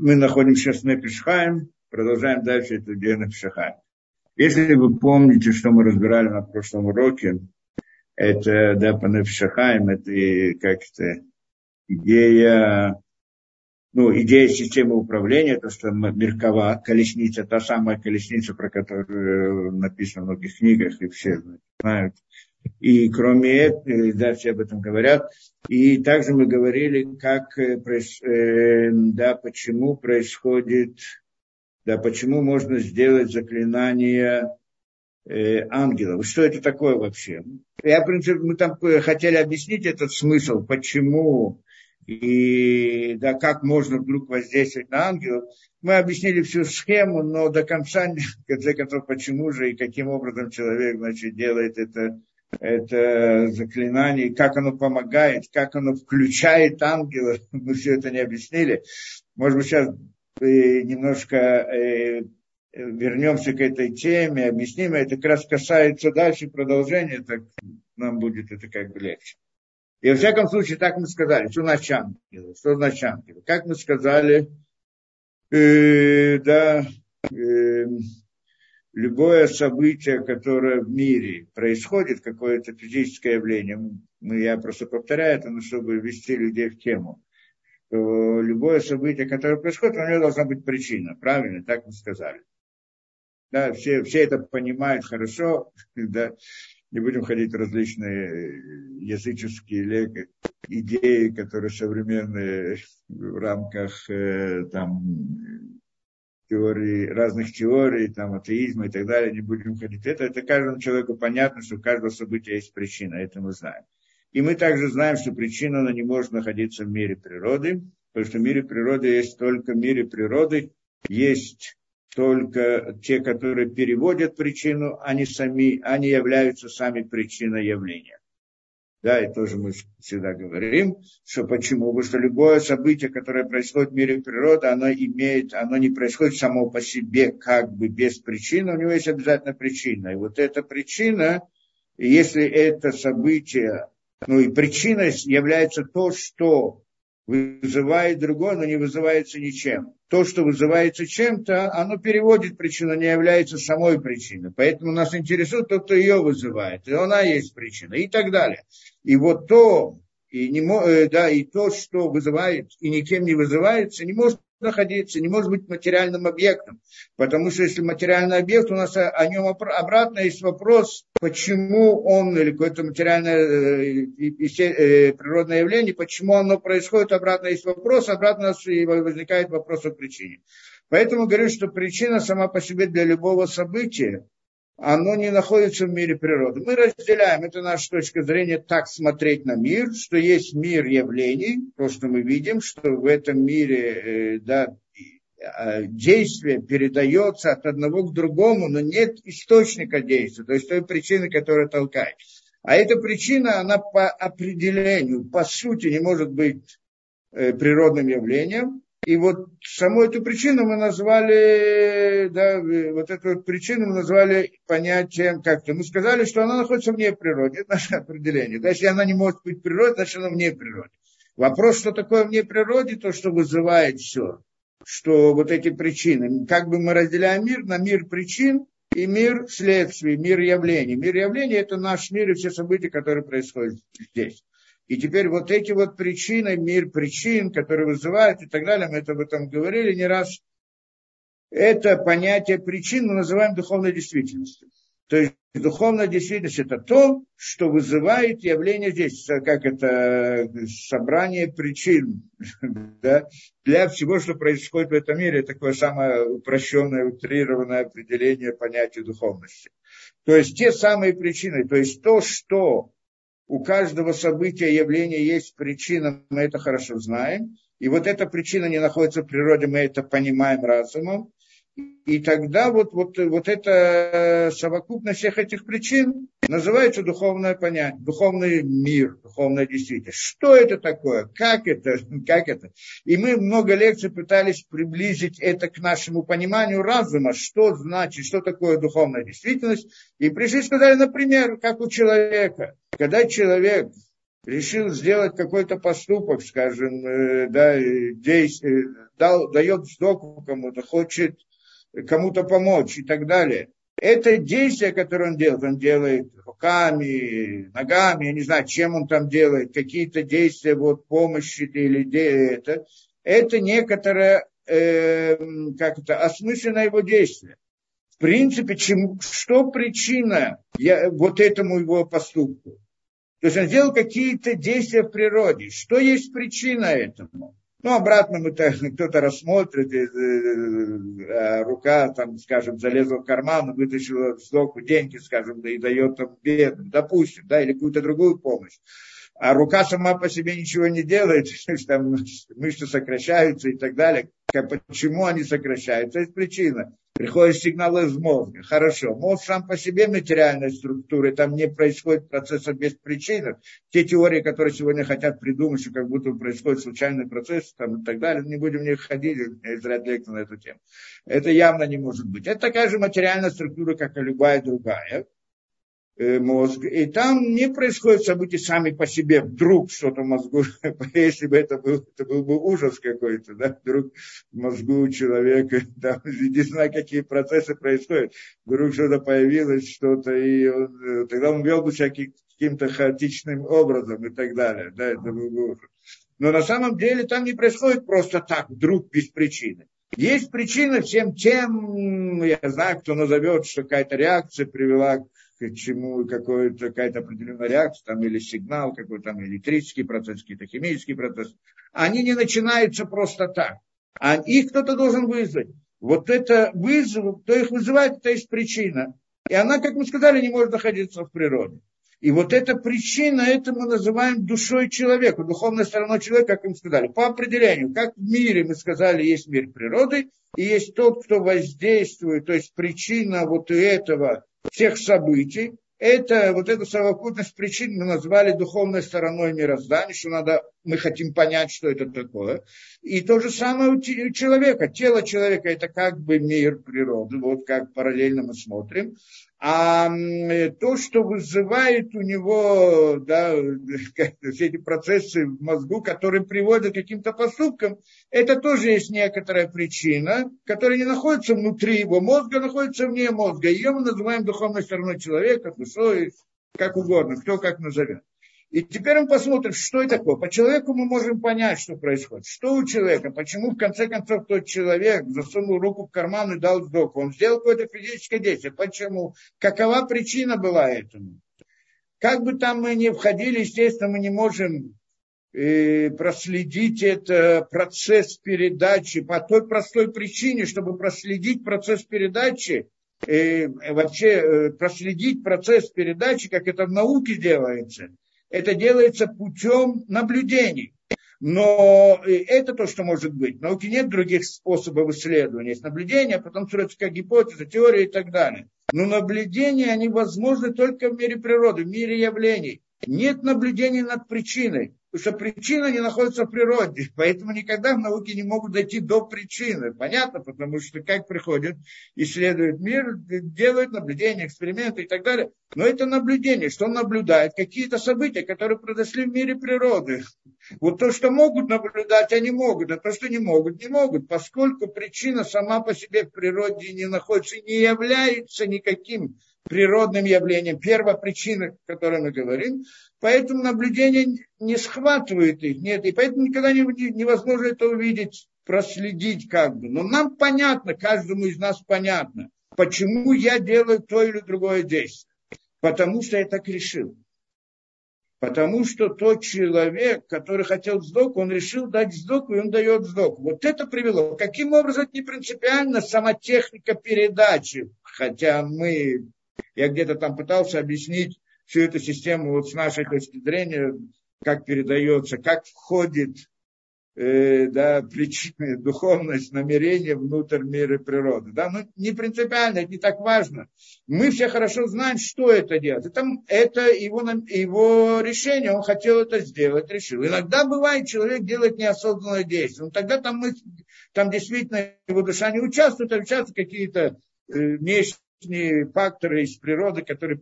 Мы находимся на Пешхаем, продолжаем дальше эту идею на Пешхаем. Если вы помните, что мы разбирали на прошлом уроке, это, да, по Нефшахаем, это как то идея, ну, идея системы управления, то, что Меркова, колесница, та самая колесница, про которую написано в многих книгах, и все знают. И кроме этого, да, все об этом говорят. И также мы говорили, как, э, э, да, почему происходит, да, почему можно сделать заклинание э, ангелов. Что это такое вообще? Я, в принципе, мы там хотели объяснить этот смысл, почему и да, как можно вдруг воздействовать на ангелов. Мы объяснили всю схему, но до конца, в конце концов, почему же и каким образом человек значит, делает это, это заклинание, как оно помогает, как оно включает ангелов, мы все это не объяснили. Может быть, сейчас э, немножко э, вернемся к этой теме, объясним, это как раз касается дальше продолжения, так нам будет это как бы легче. И во всяком случае, так мы сказали, что значит ангелы, что значит ангелы. Как мы сказали, э, да, э, любое событие, которое в мире происходит, какое-то физическое явление, мы, я просто повторяю это, но чтобы ввести людей в тему, то любое событие, которое происходит, у него должна быть причина, правильно, так мы сказали. Да, все, все это понимают хорошо, да, не будем ходить в различные языческие идеи, которые современные в рамках э, там, теории, разных теорий, там, атеизма и так далее, не будем ходить. Это, это каждому человеку понятно, что у каждого события есть причина, это мы знаем. И мы также знаем, что причина она не может находиться в мире природы, потому что в мире природы есть только в мире природы, есть только те, которые переводят причину, они сами, они являются сами причиной явления. Да, и тоже мы всегда говорим, что почему? Потому что любое событие, которое происходит в мире природы, оно имеет, оно не происходит само по себе как бы без причины, у него есть обязательно причина. И вот эта причина, если это событие, ну и причиной является то, что вызывает другое, но не вызывается ничем. То, что вызывается чем-то, оно переводит причину, не является самой причиной. Поэтому нас интересует тот, кто ее вызывает. И она есть причина. И так далее. И вот то, и, не, э, да, и то, что вызывает и никем не вызывается, не может находиться, не может быть материальным объектом. Потому что если материальный объект, у нас о, нем обратно есть вопрос, почему он или какое-то материальное э, э, природное явление, почему оно происходит, обратно есть вопрос, обратно возникает вопрос о причине. Поэтому говорю, что причина сама по себе для любого события, оно не находится в мире природы. Мы разделяем, это наша точка зрения, так смотреть на мир, что есть мир явлений, то, что мы видим, что в этом мире э, да, а, действие передается от одного к другому, но нет источника действия, то есть той причины, которая толкает. А эта причина, она по определению, по сути, не может быть э, природным явлением, и вот саму эту причину мы назвали, да, вот эту вот причину мы назвали понятием как-то. Мы сказали, что она находится вне природы, это наше определение. Да, если она не может быть в природе, значит она вне природы. Вопрос, что такое вне природы, то, что вызывает все, что вот эти причины, как бы мы разделяем мир на мир причин и мир следствий, мир явлений. Мир явлений – это наш мир и все события, которые происходят здесь. И теперь вот эти вот причины, мир причин, которые вызывают и так далее, мы это об этом говорили не раз, это понятие причин мы называем духовной действительностью. То есть духовная действительность это то, что вызывает явление здесь, как это собрание причин да, для всего, что происходит в этом мире. Такое самое упрощенное, утрированное определение понятия духовности. То есть те самые причины, то есть то, что у каждого события, явления есть причина, мы это хорошо знаем. И вот эта причина не находится в природе, мы это понимаем разумом. И тогда вот, вот, вот эта совокупность всех этих причин называется духовное понятие, духовный мир, духовная действительность. Что это такое? Как это? Как это? И мы много лекций пытались приблизить это к нашему пониманию разума, что значит, что такое духовная действительность. И пришли сказали, например, как у человека. Когда человек решил сделать какой-то поступок, скажем, э, да, действие, дал, дает сдоку кому-то, хочет кому-то помочь и так далее. Это действие, которое он делает, он делает руками, ногами, я не знаю, чем он там делает, какие-то действия вот помощи или это, это некоторое, э, как это, осмысленное его действие. В принципе, чем, что причина я, вот этому его поступку? То есть он сделал какие-то действия в природе. Что есть причина этому? Ну, обратно мы кто-то рассмотрит, э, э, рука, там, скажем, залезла в карман, вытащила сдоку деньги, скажем, да и дает там бедным, допустим, да, или какую-то другую помощь. А рука сама по себе ничего не делает, там мышцы сокращаются и так далее. Почему они сокращаются? Это причина приходят сигналы из мозга. Хорошо, мозг сам по себе материальной структуры, там не происходит процесса без причины. Те теории, которые сегодня хотят придумать, что как будто происходит случайный процесс там, и так далее, не будем в них ходить, изряд лекций на эту тему. Это явно не может быть. Это такая же материальная структура, как и любая другая. Э, мозг, и там не происходят события сами по себе, вдруг что-то в мозгу, если бы это был, это был бы ужас какой-то, да, вдруг в мозгу человека, там, не знаю, какие процессы происходят, вдруг что-то появилось, что-то, и он, э, тогда он вел бы себя каким-то хаотичным образом и так далее, да, это был бы ужас. Но на самом деле там не происходит просто так, вдруг, без причины. Есть причина всем тем, я знаю, кто назовет, что какая-то реакция привела к чему какая-то определенная реакция, там, или сигнал какой-то, там, электрический процесс, какие-то химический процесс, они не начинаются просто так. А их кто-то должен вызвать. Вот это вызов, кто их вызывает, это есть причина. И она, как мы сказали, не может находиться в природе. И вот эта причина, это мы называем душой человека, духовной стороной человека, как мы сказали. По определению, как в мире, мы сказали, есть мир природы, и есть тот, кто воздействует, то есть причина вот этого всех событий, это, вот эту совокупность причин мы назвали духовной стороной мироздания, что надо, мы хотим понять, что это такое. И то же самое у человека. Тело человека – это как бы мир природы, вот как параллельно мы смотрим. А то, что вызывает у него да, все эти процессы в мозгу, которые приводят к каким-то поступкам, это тоже есть некоторая причина, которая не находится внутри его мозга, а находится вне мозга. Ее мы называем духовной стороной человека, душой, как угодно, кто как назовет. И теперь мы посмотрим, что это такое. По человеку мы можем понять, что происходит. Что у человека, почему в конце концов тот человек засунул руку в карман и дал вдох. Он сделал какое-то физическое действие. Почему? Какова причина была этому? Как бы там мы ни входили, естественно, мы не можем э, проследить этот процесс передачи по той простой причине, чтобы проследить процесс передачи, э, вообще э, проследить процесс передачи, как это в науке делается – это делается путем наблюдений. Но это то, что может быть. В науке нет других способов исследования. Есть наблюдения, а потом строится как гипотеза, теория и так далее. Но наблюдения, они возможны только в мире природы, в мире явлений. Нет наблюдений над причиной. Потому что причина не находится в природе, поэтому никогда в науке не могут дойти до причины. Понятно, потому что как приходят, исследуют мир, делают наблюдения, эксперименты и так далее. Но это наблюдение, что он наблюдает, какие-то события, которые произошли в мире природы. Вот то, что могут наблюдать, они могут, а то, что не могут, не могут, поскольку причина сама по себе в природе не находится, не является никаким природным явлением, первая причина, о которой мы говорим, поэтому наблюдение не схватывает их, нет, и поэтому никогда не, невозможно это увидеть, проследить как бы. Но нам понятно, каждому из нас понятно, почему я делаю то или другое действие. Потому что я так решил. Потому что тот человек, который хотел сдоку, он решил дать сдоку, и он дает сдоку. Вот это привело. Каким образом не принципиально сама техника передачи. Хотя мы я где-то там пытался объяснить всю эту систему вот с нашей точки зрения, как передается, как входит э, да, причина, духовность, намерение внутрь мира природы. Да? Ну, не принципиально, это не так важно. Мы все хорошо знаем, что это делать. Это, это его, его решение, он хотел это сделать, решил. Иногда бывает, человек делает неосознанное действие. Но тогда там, мы, там действительно его душа не участвует, а участвуют какие-то э, внешние факторы из природы, которые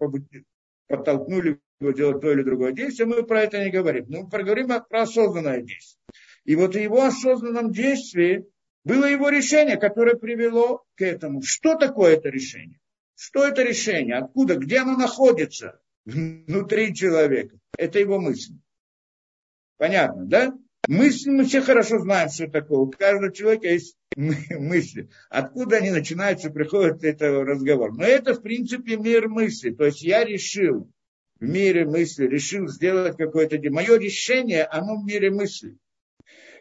подтолкнули его делать то или другое действие, мы про это не говорим. Но мы поговорим про осознанное действие. И вот в его осознанном действии было его решение, которое привело к этому. Что такое это решение? Что это решение? Откуда? Где оно находится? Внутри человека. Это его мысль. Понятно, да? Мысли мы все хорошо знаем, что такое. У каждого человека есть мысли. Откуда они начинаются, приходят это разговор. Но это, в принципе, мир мысли. То есть я решил в мире мысли, решил сделать какое-то... Мое решение, оно в мире мысли.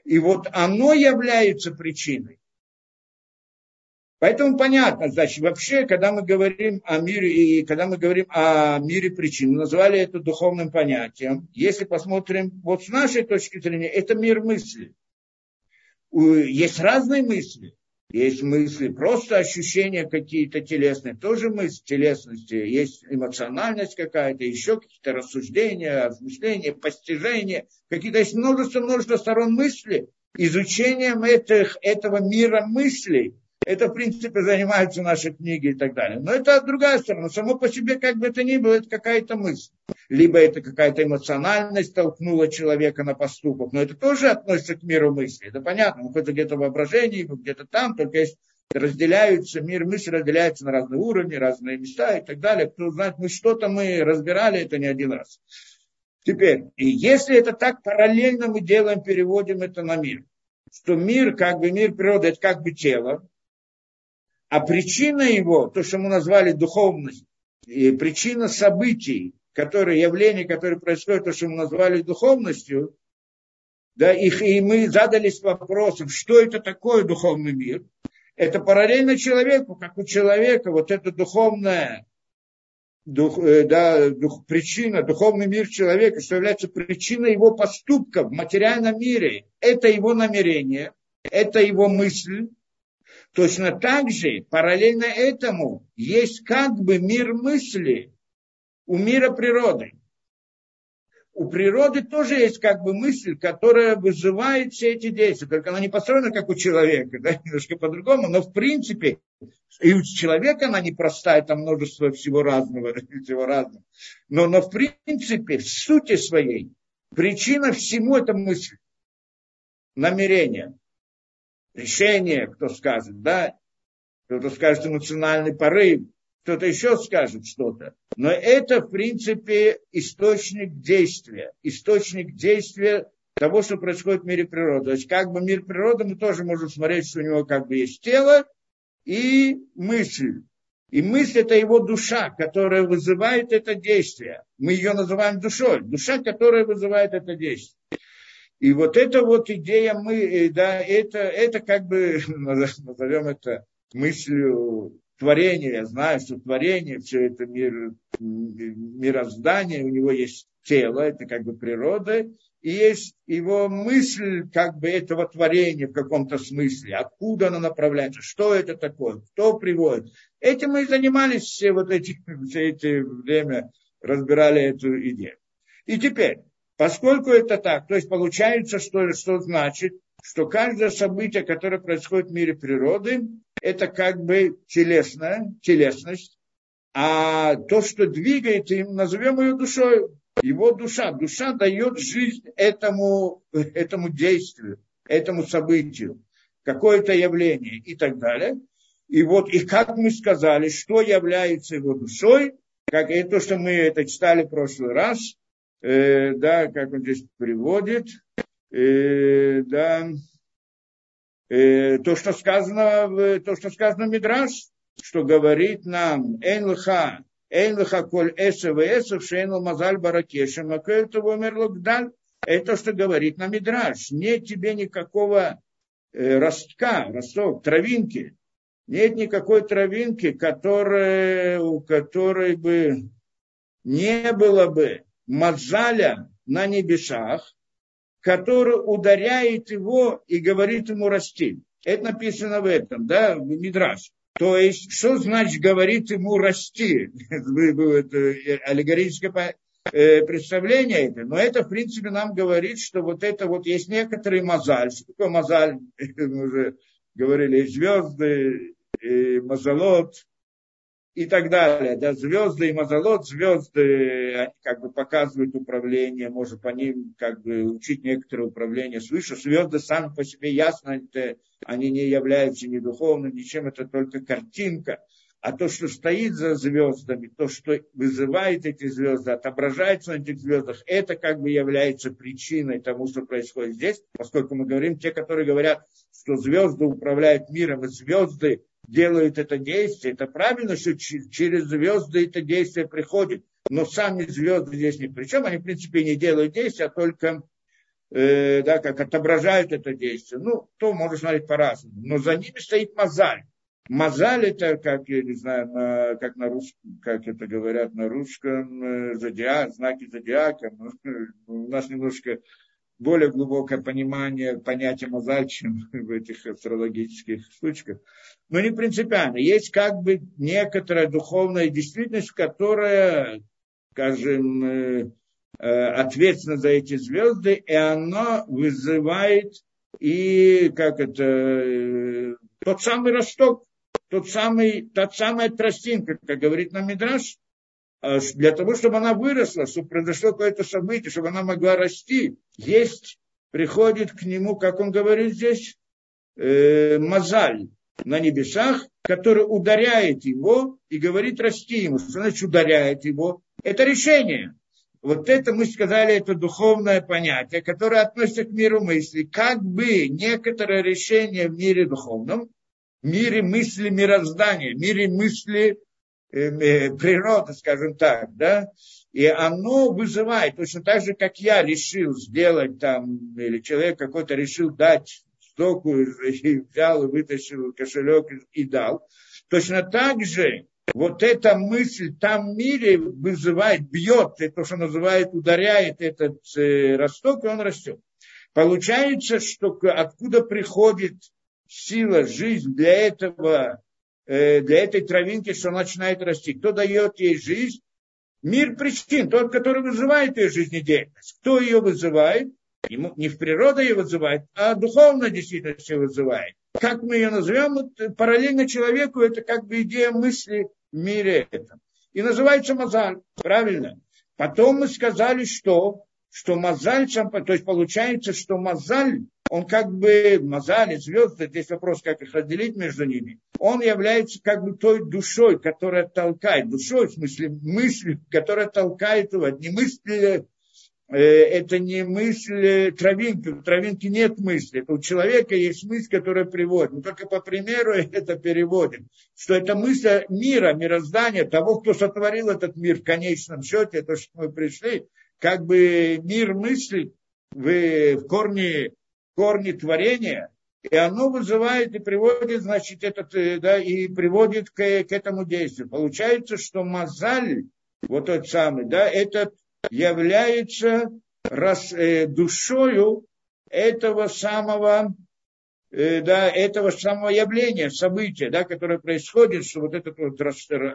И вот оно является причиной. Поэтому понятно, значит, вообще, когда мы говорим о мире, и когда мы говорим о мире причин, мы назвали это духовным понятием. Если посмотрим вот с нашей точки зрения, это мир мысли. Есть разные мысли. Есть мысли, просто ощущения какие-то телесные, тоже мысли телесности. Есть эмоциональность какая-то, еще какие-то рассуждения, размышления, постижения. Какие-то есть множество-множество сторон мысли. Изучением этих, этого мира мыслей – это, в принципе, занимаются наши книги и так далее. Но это другая сторона. Само по себе, как бы это ни было, это какая-то мысль. Либо это какая-то эмоциональность толкнула человека на поступок. Но это тоже относится к миру мысли. Это понятно. Он хоть где-то в воображении, где-то там, только есть разделяются, мир мысли разделяется на разные уровни, разные места и так далее. Кто знает, мы что-то мы разбирали это не один раз. Теперь, и если это так параллельно мы делаем, переводим это на мир, что мир, как бы мир природы, это как бы тело, а причина его, то, что мы назвали духовность, и причина событий, которые, явления, которые происходят, то, что мы назвали духовностью, да, их, и мы задались вопросом, что это такое духовный мир, это параллельно человеку, как у человека, вот это духовная дух, э, да, дух, причина, духовный мир человека, что является причиной его поступка в материальном мире, это его намерение, это его мысль, Точно так же, параллельно этому, есть как бы мир мысли у мира природы. У природы тоже есть как бы мысль, которая вызывает все эти действия. Только она не построена, как у человека, да, немножко по-другому, но в принципе и у человека она непростая, там множество всего разного, всего разного. Но, но в принципе, в сути своей, причина всему это мысль, намерение решение, кто скажет, да, кто-то скажет эмоциональный порыв, кто-то еще скажет что-то. Но это, в принципе, источник действия. Источник действия того, что происходит в мире природы. То есть, как бы мир природы, мы тоже можем смотреть, что у него как бы есть тело и мысль. И мысль – это его душа, которая вызывает это действие. Мы ее называем душой. Душа, которая вызывает это действие. И вот эта вот идея мы, э, да, это, это как бы, назовем это мыслью творения. Я знаю, что творение, все это мир, мироздание, у него есть тело, это как бы природа, и есть его мысль как бы этого творения в каком-то смысле, откуда оно направляется, что это такое, кто приводит. Этим мы и занимались все вот эти, все эти время, разбирали эту идею. И теперь, Поскольку это так, то есть получается, что, что значит, что каждое событие, которое происходит в мире природы, это как бы телесная, телесность, а то, что двигает им, назовем ее душой, его душа. Душа дает жизнь этому, этому действию, этому событию, какое-то явление и так далее. И вот, и как мы сказали, что является его душой, как и то, что мы это читали в прошлый раз, э, да, как он здесь приводит, э, да, э, то, что сказано, то, что сказано в Мидраш, что говорит нам, Эйнлха, Эйнлха коль эсев эсев, шейнл мазаль баракеша, макэйту вомерлогдаль, это что говорит нам Мидраш. Нет тебе никакого э, ростка, росток, травинки, нет никакой травинки, которая, у которой бы не было бы Мазаля на небесах, который ударяет его и говорит ему расти. Это написано в этом, да, в Мидраш. То есть, что значит говорит ему расти? Это аллегорическое э, представление это. Но это, в принципе, нам говорит, что вот это вот есть некоторый мозаль. Что такое мозаль? Мы уже говорили, звезды, и мазолот, и так далее. Да, звезды и мазолот, звезды они как бы показывают управление, можно по ним как бы учить некоторые управления свыше. Звезды сами по себе ясно, это, они не являются ни духовным, ничем, это только картинка. А то, что стоит за звездами, то, что вызывает эти звезды, отображается на этих звездах, это как бы является причиной тому, что происходит здесь, поскольку мы говорим, те, которые говорят, что звезды управляют миром, и звезды делают это действие. Это правильно, что через звезды это действие приходит. Но сами звезды здесь ни при чем. Они, в принципе, не делают действия, а только э, да, как отображают это действие. Ну, то можно смотреть по-разному. Но за ними стоит мозаль. Мозаль это, как я не знаю, на, как на русском, как это говорят на русском, э, зодиак, знаки зодиака. Ну, у нас немножко более глубокое понимание понятия мозаль, чем в этих астрологических штучках. Но не принципиально. Есть как бы некоторая духовная действительность, которая, скажем, э, э, ответственна за эти звезды, и она вызывает и как это, э, тот самый росток, тот самый, тот самая тростинка, как говорит нам Мидраш, для того, чтобы она выросла, чтобы произошло какое-то событие, чтобы она могла расти, есть, приходит к нему, как он говорит здесь, э, мозаль на небесах, который ударяет его и говорит расти ему. Что значит ударяет его? Это решение. Вот это мы сказали, это духовное понятие, которое относится к миру мысли. Как бы некоторое решение в мире духовном, в мире мысли мироздания, в мире мысли э, природа, скажем так, да, и оно вызывает, точно так же, как я решил сделать там, или человек какой-то решил дать стоку, и взял и вытащил кошелек и дал, точно так же вот эта мысль в мире вызывает, бьет, то, что называют, ударяет этот э, росток, и он растет. Получается, что откуда приходит сила, жизнь для этого Э, для этой травинки, что начинает расти. Кто дает ей жизнь? Мир причин, тот, который вызывает ее жизнедеятельность. Кто ее вызывает? Ему, не в природа ее вызывает, а духовная действительность ее вызывает. Как мы ее назовем, вот, параллельно человеку, это как бы идея мысли в мире этом. И называется мозаль, правильно? Потом мы сказали, что, что мозаль, то есть получается, что мозаль он как бы, мазали, звезды, здесь вопрос, как их разделить между ними, он является как бы той душой, которая толкает, душой, в смысле мыслью, которая толкает его, не мысли, э, это не мысль травинки, у травинки нет мысли, у человека есть мысль, которая приводит, мы только по примеру это переводим, что это мысль мира, мироздания, того, кто сотворил этот мир в конечном счете, то, что мы пришли, как бы мир мысли в, в корне корни творения, и оно вызывает и приводит, значит, этот, э, да, и приводит к, к этому действию. Получается, что мозаль, вот тот самый, да, этот является рас, э, душою этого самого, э, да, этого самого явления, события, да, которое происходит, что вот этот вот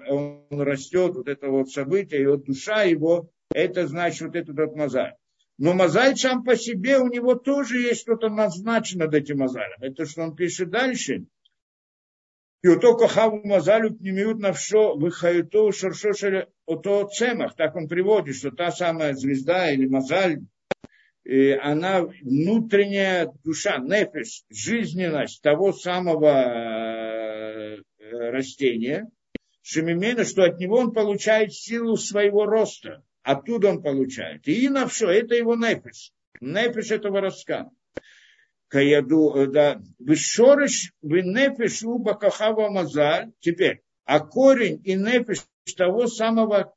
он растет, вот это вот событие, и вот душа его, это значит вот этот вот мозаль. Но мозаль сам по себе, у него тоже есть что-то назначено над этим мозалем. Это что он пишет дальше. И у то кохаву мазалю пнемиют навшо выхаюту шаршошеле ото цемах. Так он приводит, что та самая звезда или мозаль, она внутренняя душа, нефиш, жизненность того самого э, растения, Шемимена, что от него он получает силу своего роста. Оттуда он получает. И на все, это его нефиш. Нефиш этого раска. Каяду, э, да, вишорыш, вы нефиш уба кахава мазаль. Теперь, а корень и нефиш того самого,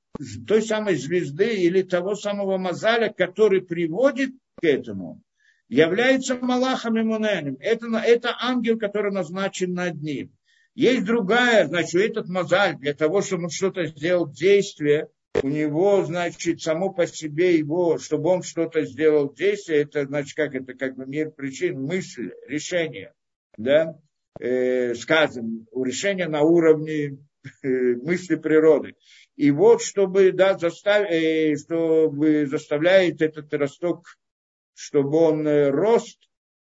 той самой звезды или того самого мазаля, который приводит к этому, является Малахом Имуненом. Это, это ангел, который назначен над ним. Есть другая, значит, этот мозаль для того, чтобы он что-то сделал, действие, у него, значит, само по себе его, чтобы он что-то сделал действие, это, значит, как это, как бы мир причин, мысль, решение, да, э, скажем, решение на уровне э, мысли природы. И вот, чтобы, да, застав, э, чтобы заставляет этот росток, чтобы он э, рост,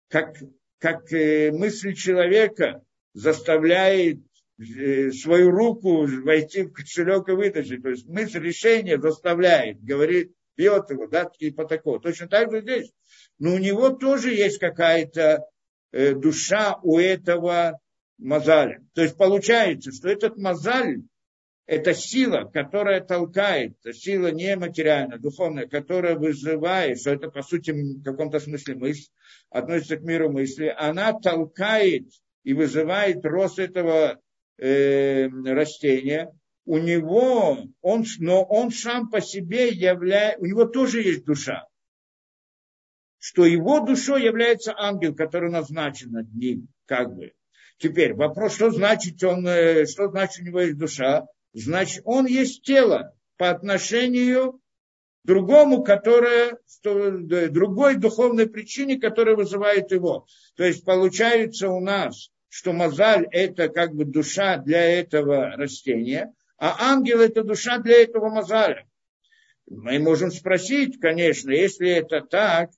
как, как э, мысль человека заставляет свою руку войти в кошелек и вытащить. То есть мысль решения заставляет, говорит, бьет его, да, и по такому. Точно так же здесь. Но у него тоже есть какая-то э, душа у этого мазаля. То есть получается, что этот мазаль это сила, которая толкает, сила не материальная, духовная, которая вызывает, что это по сути в каком-то смысле мысль, относится к миру мысли, она толкает и вызывает рост этого э, растения. У него, он, но он сам по себе является, у него тоже есть душа. Что его душой является ангел, который назначен над ним, как бы. Теперь вопрос, что значит, он, э, что значит у него есть душа? значит, он есть тело по отношению к другому, которое, другой духовной причине, которая вызывает его. То есть получается у нас, что мозаль – это как бы душа для этого растения, а ангел – это душа для этого мозаля. Мы можем спросить, конечно, если это так,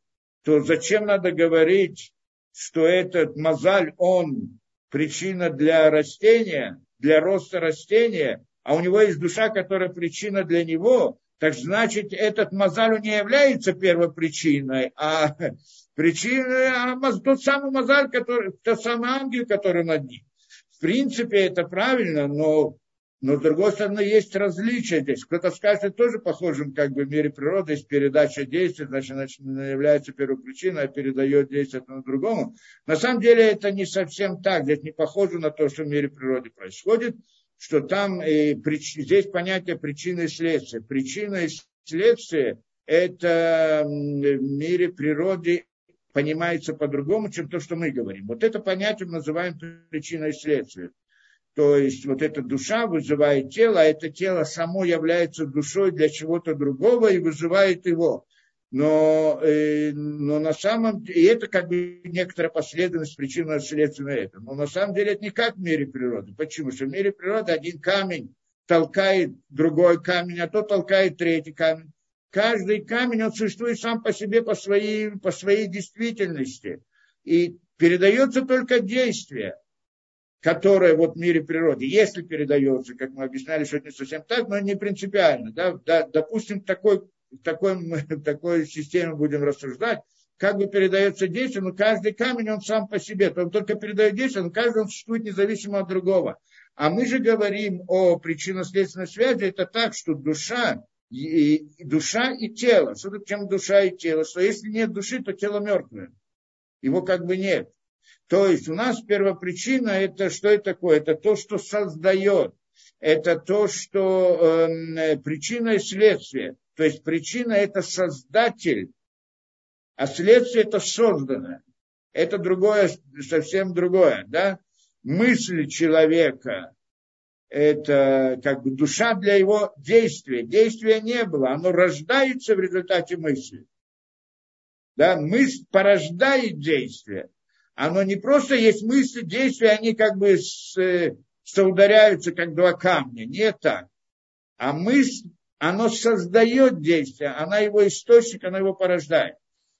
то зачем надо говорить, что этот мозаль, он причина для растения, для роста растения, а у него есть душа, которая причина для него, так значит, этот мазаль не является первопричиной, а причиной, а тот самый мазаль, который, тот самый ангел, который над ним. В принципе, это правильно, но, но с другой стороны, есть различия здесь. Кто-то скажет, это тоже похоже, как бы в мире природы, есть передача действий, значит, значит является первопричиной, а передает действие одному другому. На самом деле, это не совсем так, здесь не похоже на то, что в мире природы происходит что там э, прич, здесь понятие причины и следствия. Причина и следствие – это в мире природы понимается по-другому, чем то, что мы говорим. Вот это понятие мы называем причиной и следствием. То есть вот эта душа вызывает тело, а это тело само является душой для чего-то другого и вызывает его но, э, но на самом деле, и это как бы некоторая последовательность причинно следственная это. Но на самом деле это не как в мире природы. Почему? Что в мире природы один камень толкает другой камень, а тот толкает третий камень. Каждый камень, он существует сам по себе, по своей, по своей действительности. И передается только действие, которое вот в мире природы, если передается, как мы объясняли, что это не совсем так, но не принципиально. Да? Допустим, такой такой, такой системе будем рассуждать, как бы передается действие, но каждый камень, он сам по себе. Он только передает действие, но каждый он существует независимо от другого. А мы же говорим о причинно-следственной связи, это так, что душа и, и душа и тело. Что такое чем душа и тело? Что если нет души, то тело мертвое. Его как бы нет. То есть у нас первопричина это что это такое? Это то, что создает. Это то, что э, причина и следствие. То есть причина это создатель, а следствие это созданное. Это другое, совсем другое. Да? Мысль человека – это как бы душа для его действия. Действия не было, оно рождается в результате мысли. Да? Мысль порождает действие. Оно не просто есть мысли, действия, они как бы с, соударяются, как два камня. Не так. А мысль оно создает действие, она его источник, она его порождает.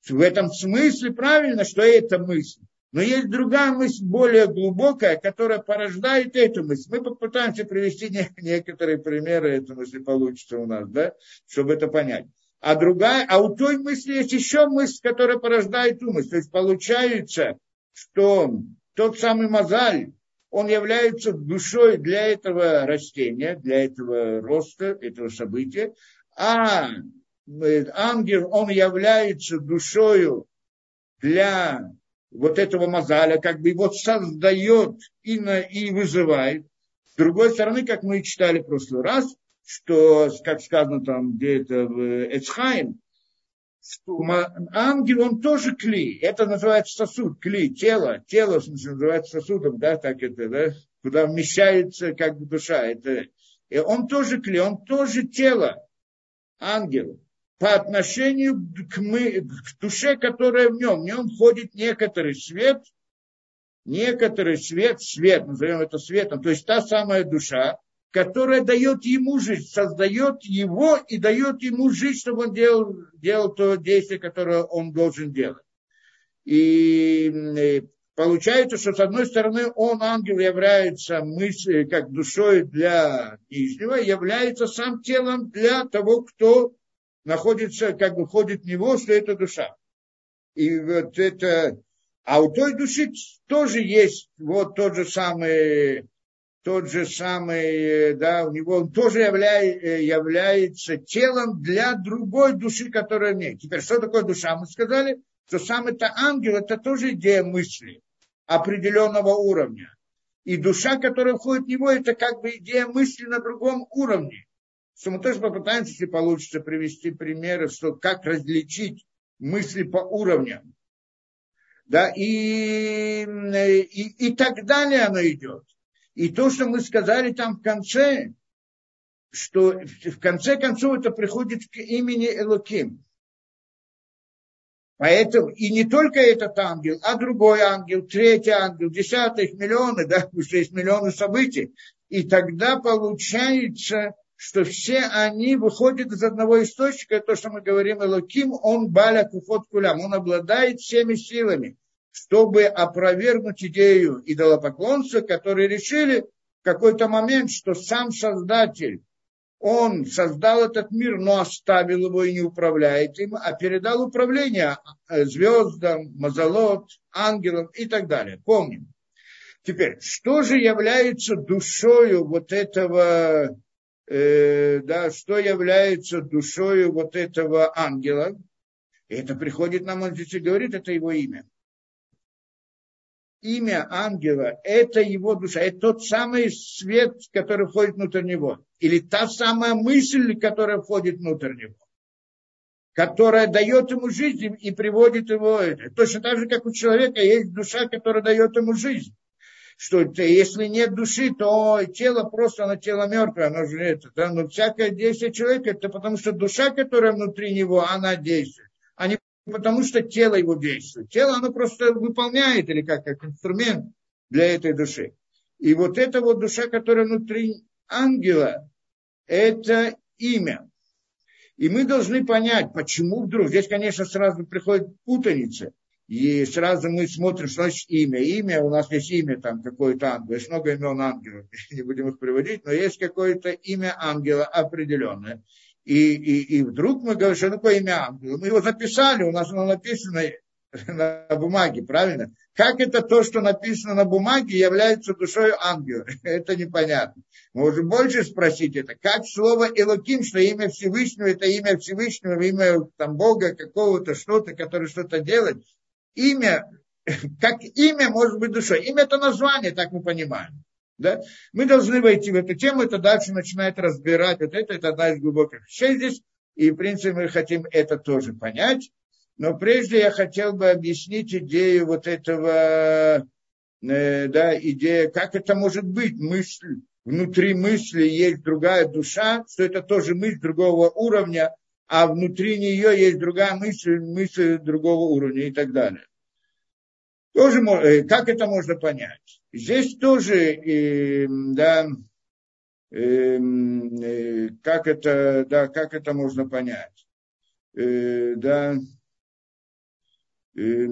В этом смысле правильно, что это мысль. Но есть другая мысль, более глубокая, которая порождает эту мысль. Мы попытаемся привести некоторые примеры, это если получится у нас, да, чтобы это понять. А другая, а у той мысли есть еще мысль, которая порождает ту мысль. То есть получается, что тот самый мозаль, он является душой для этого растения, для этого роста, этого события, а э, ангел, он является душою для вот этого мозаля, как бы его создает и, на, и вызывает. С другой стороны, как мы читали в прошлый раз, что, как сказано там где-то в Эцхайм, ангел, он тоже кли. Это называется сосуд, кли, тело. Тело, смысле, называется сосудом, да, так это, да, куда вмещается как бы душа. Это, и он тоже кли, он тоже тело, ангел. По отношению к, мы, к душе, которая в нем. В нем входит некоторый свет, некоторый свет, свет, назовем это светом, то есть та самая душа, которая дает ему жизнь, создает его и дает ему жизнь, чтобы он делал, делал то действие, которое он должен делать. И получается, что с одной стороны он, ангел, является мыслью, как душой для нижнего, является сам телом для того, кто находится, как бы входит в него, что это душа. И вот это... А у той души тоже есть вот тот же самый тот же самый, да, у него он тоже является, является телом для другой души, которая нет. Теперь, что такое душа? Мы сказали, что сам это ангел, это тоже идея мысли определенного уровня. И душа, которая входит в него, это как бы идея мысли на другом уровне. Что мы тоже попытаемся, если получится, привести примеры, что как различить мысли по уровням. Да, и, и, и так далее оно идет. И то, что мы сказали там в конце, что в конце концов это приходит к имени Элоким. Поэтому и не только этот ангел, а другой ангел, третий ангел, десятый, их миллионы, да, потому что есть миллионы событий. И тогда получается, что все они выходят из одного источника, то, что мы говорим, Элоким, он баля кухот кулям, он обладает всеми силами, чтобы опровергнуть идею идолопоклонства, которые решили в какой-то момент, что сам Создатель он создал этот мир, но оставил его и не управляет им, а передал управление э, звездам, мазолот, ангелам и так далее. Помним. Теперь, что же является душою вот этого, э, да, что является душою вот этого ангела? И это приходит нам, он здесь и говорит, это его имя имя ангела – это его душа, это тот самый свет, который входит внутрь него. Или та самая мысль, которая входит внутрь него. Которая дает ему жизнь и приводит его. Точно так же, как у человека есть душа, которая дает ему жизнь. Что если нет души, то тело просто на тело мертвое, оно же это. Да? Но всякое действие человека, это потому что душа, которая внутри него, она действует. Потому что тело его действует. Тело, оно просто выполняет, или как, как инструмент для этой души. И вот эта вот душа, которая внутри ангела, это имя. И мы должны понять, почему вдруг, здесь, конечно, сразу приходит путаница, и сразу мы смотрим, что значит имя. Имя, у нас есть имя там какое-то ангел, есть много имен ангелов, не будем их приводить, но есть какое-то имя ангела определенное. И, и, и вдруг мы говорим, что такое имя ангела. Мы его записали, у нас оно написано на бумаге, правильно? Как это то, что написано на бумаге, является душой ангела? Это непонятно. Мы больше спросить это. Как слово Элоким, что имя Всевышнего, это имя Всевышнего, имя там, Бога какого-то, что-то, который что-то делает. Имя, как имя может быть душой? Имя это название, так мы понимаем. Да? Мы должны войти в эту тему, это дальше начинает разбирать вот это, это одна из глубоких вещей здесь, и в принципе мы хотим это тоже понять. Но прежде я хотел бы объяснить идею вот этого, э, да, идея, как это может быть, мысль, внутри мысли есть другая душа, что это тоже мысль другого уровня, а внутри нее есть другая мысль, мысль другого уровня и так далее. Тоже, э, как это можно понять? Здесь тоже, э, да, э, э, как это, да, как это можно понять? Э, да, э,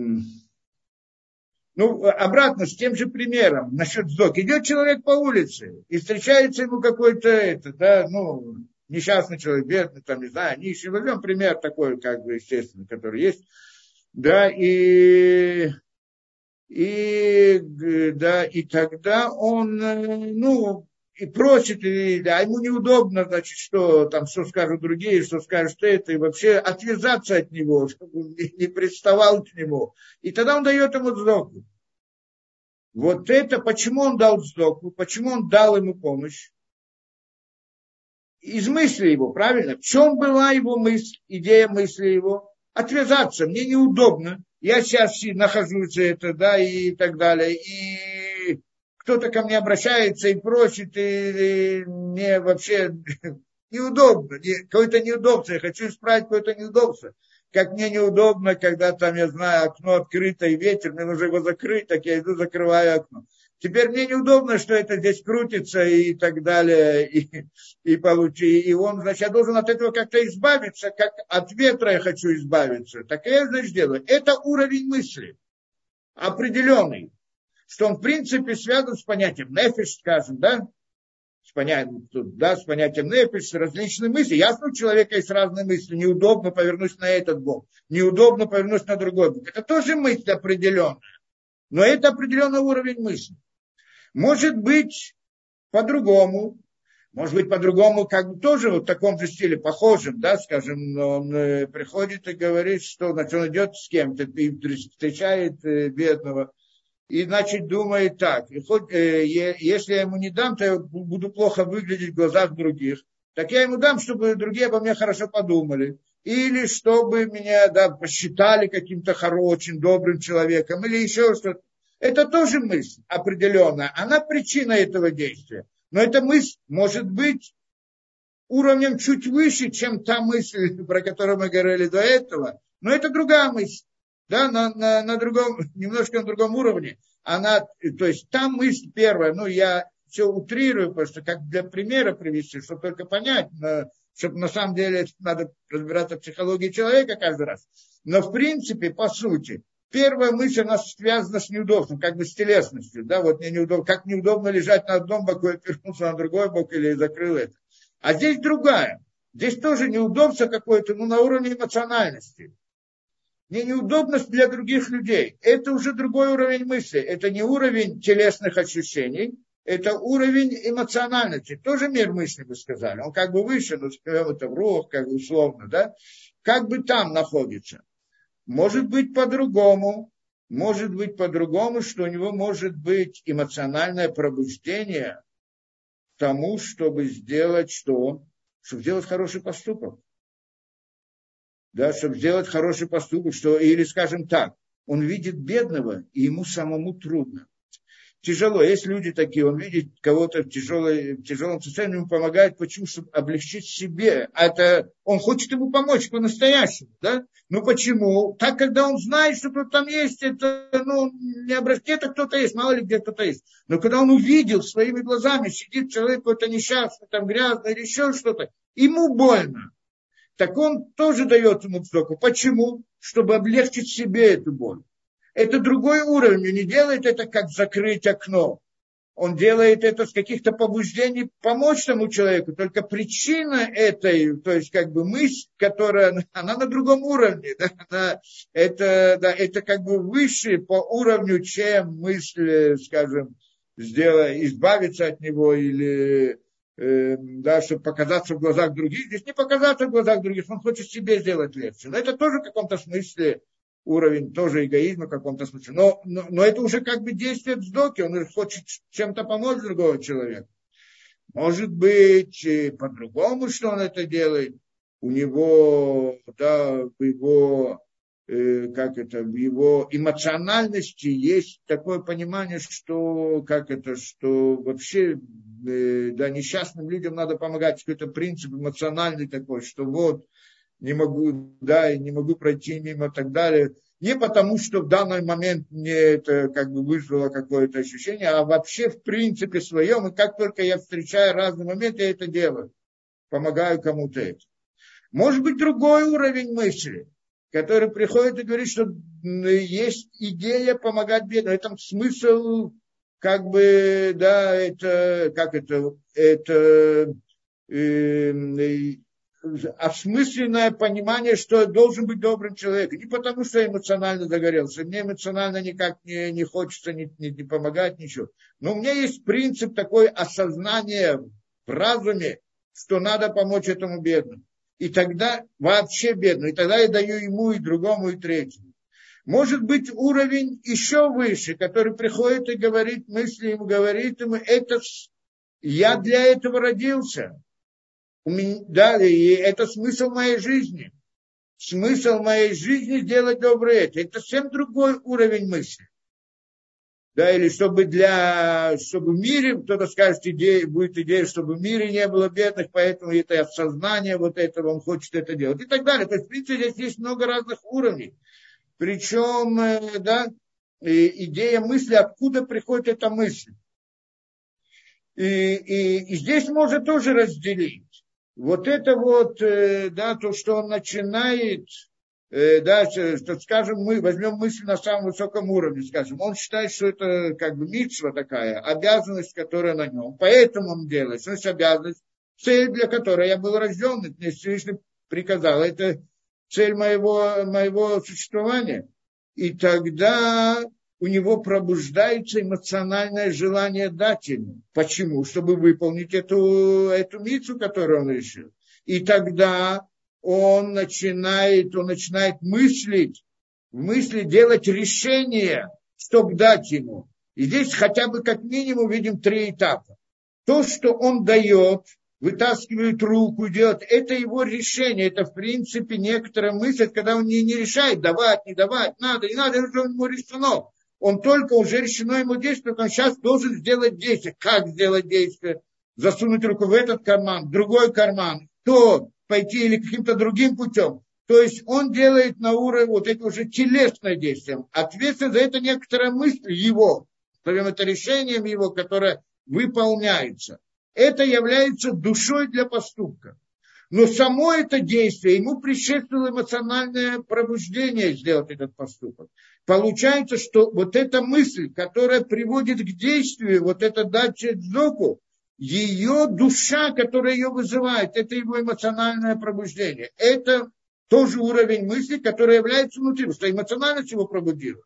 ну, обратно, с тем же примером, насчет сдок. Идет человек по улице, и встречается ему какой-то, это, да, ну, несчастный человек, бедный, там, не знаю, нищий. Возьмем пример такой, как бы, естественно, который есть. Да, и и, да, и тогда он, э, ну, и просит, и, да, ему неудобно, значит, что там, что скажут другие, что скажут это, и вообще отвязаться от него, чтобы не приставал к нему. И тогда он дает ему сдоку. Вот это, почему он дал сдоку, почему он дал ему помощь? Из мысли его, правильно? В чем была его мысль, идея мысли его? Отвязаться, мне неудобно, я сейчас нахожусь это, да, и так далее, и кто-то ко мне обращается и просит, и, и мне вообще неудобно, не, какое-то неудобство, я хочу исправить какое-то неудобство. Как мне неудобно, когда там, я знаю, окно открыто и ветер, мне нужно его закрыть, так я иду, закрываю окно. Теперь мне неудобно, что это здесь крутится и так далее, и, и, получи, и он, значит, я должен от этого как-то избавиться, как от ветра я хочу избавиться. Так я, значит, делаю. Это уровень мысли определенный. что он в принципе связан с понятием нефиш, скажем, да, с понятием, да, с понятием нефиш, с различными мыслями. Ясно, у человека есть разные мысли. Неудобно повернусь на этот бок, неудобно повернусь на другой бок. Это тоже мысль определенная. Но это определенный уровень мысли. Может быть по-другому, может быть, по-другому, как бы тоже вот в таком же стиле, похожем, да, скажем, он э, приходит и говорит, что значит, он идет с кем-то встречает э, бедного, и, значит, думает так, и хоть, э, если я ему не дам, то я буду плохо выглядеть в глазах других, так я ему дам, чтобы другие обо мне хорошо подумали. Или чтобы меня да, посчитали каким-то хорошим, добрым человеком, или еще что-то. Это тоже мысль определенная. Она причина этого действия. Но эта мысль может быть уровнем чуть выше, чем та мысль, про которую мы говорили до этого. Но это другая мысль, да, на, на, на другом, немножко на другом уровне. Она, то есть та мысль первая, ну я все утрирую, просто как для примера привести, чтобы только понять, но, чтобы на самом деле надо разбираться в психологии человека каждый раз. Но в принципе, по сути, Первая мысль, она связана с неудобством, как бы с телесностью. Да, вот мне неудобно, как неудобно лежать на одном боку и пернуться на другой бок или закрыл это. А здесь другая. Здесь тоже неудобство какое-то, ну, на уровне эмоциональности. Мне неудобность для других людей. Это уже другой уровень мысли. Это не уровень телесных ощущений, это уровень эмоциональности. Тоже мир мысли, бы сказали. Он как бы выше, но это в рух, как бы условно, да. Как бы там находится. Может быть по-другому, может быть по-другому, что у него может быть эмоциональное пробуждение тому, чтобы сделать что? Чтобы сделать хороший поступок. Да, чтобы сделать хороший поступок, что, или скажем так, он видит бедного, и ему самому трудно тяжело. Есть люди такие, он видит кого-то в, в тяжелом состоянии, ему помогает, почему? Чтобы облегчить себе. Это он хочет ему помочь по-настоящему, да? Ну почему? Так, когда он знает, что кто-то там есть, это, ну, не обращает, где-то кто-то есть, мало ли где кто-то есть. Но когда он увидел своими глазами, сидит человек какой-то несчастный, там грязный или еще что-то, ему больно. Так он тоже дает ему цдоку. Почему? Чтобы облегчить себе эту боль. Это другой уровень. Он не делает это как закрыть окно. Он делает это с каких-то побуждений помочь тому человеку. Только причина этой, то есть как бы мысль, которая, она на другом уровне. Да, она, это, да, это как бы выше по уровню, чем мысль, скажем, сделать, избавиться от него или э, да, чтобы показаться в глазах других. Здесь не показаться в глазах других, он хочет себе сделать легче. Но это тоже в каком-то смысле уровень тоже эгоизма в каком-то смысле. Но, но, но это уже как бы действие вздоки, он хочет чем-то помочь другого человека. Может быть, по-другому, что он это делает. У него, да, в его, э, как это, в его эмоциональности есть такое понимание, что, как это, что вообще, э, да, несчастным людям надо помогать. Какой-то принцип эмоциональный такой, что вот, не могу, да, не могу пройти мимо и так далее. Не потому, что в данный момент мне это как бы вызвало какое-то ощущение, а вообще в принципе своем. И как только я встречаю разные моменты, я это делаю. Помогаю кому-то это. Может быть, другой уровень мысли, который приходит и говорит, что есть идея помогать бедным. Это смысл, как бы, да, это, как это, это, э, осмысленное понимание, что должен быть добрым человеком. Не потому, что я эмоционально загорелся. Мне эмоционально никак не, не хочется не, не, не помогать, ничего. Но у меня есть принцип такой осознания в разуме, что надо помочь этому бедному. И тогда вообще бедному. И тогда я даю ему и другому, и третьему. Может быть уровень еще выше, который приходит и говорит, мысли ему, говорит ему, это я для этого родился меня, да, и это смысл моей жизни. Смысл моей жизни сделать доброе это. Это совсем другой уровень мысли. Да, или чтобы для, чтобы в мире, кто-то скажет, идея, будет идея, чтобы в мире не было бедных, поэтому это осознание вот этого, он хочет это делать и так далее. То есть, в принципе, здесь есть много разных уровней. Причем, э, да, идея мысли, откуда приходит эта мысль. И, и, и здесь можно тоже разделить вот это вот, э, да, то, что он начинает э, да, что, скажем, мы возьмем мысль на самом высоком уровне, скажем, он считает, что это как бы митсва такая, обязанность, которая на нем, поэтому он делает, есть обязанность, цель, для которой я был рожден, мне Всевышний приказал, это цель моего, моего существования. И тогда у него пробуждается эмоциональное желание дать ему. Почему? Чтобы выполнить эту, эту мицу, которую он решил. И тогда он начинает, он начинает мыслить, в мысли делать решение, чтобы дать ему. И здесь хотя бы как минимум видим три этапа. То, что он дает, вытаскивает руку, делает, это его решение, это в принципе некоторая мысль, когда он не, не решает, давать, не давать, надо, не надо, это уже ему решено. Он только уже решено ему действие, он сейчас должен сделать действие. Как сделать действие? Засунуть руку в этот карман, в другой карман, то пойти или каким-то другим путем. То есть он делает на уровне вот это уже телесное действие. Ответственность за это некоторая мысль его, назовем это решением его, которое выполняется это является душой для поступка. Но само это действие, ему предшествовало эмоциональное пробуждение сделать этот поступок. Получается, что вот эта мысль, которая приводит к действию, вот эта дача дзоку, ее душа, которая ее вызывает, это его эмоциональное пробуждение. Это тоже уровень мысли, который является внутри, потому что эмоциональность его пробудила.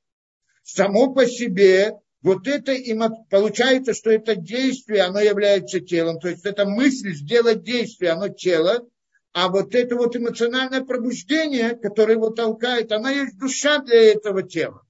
Само по себе вот это им получается, что это действие, оно является телом. То есть это мысль сделать действие, оно тело. А вот это вот эмоциональное пробуждение, которое его толкает, оно есть душа для этого тела.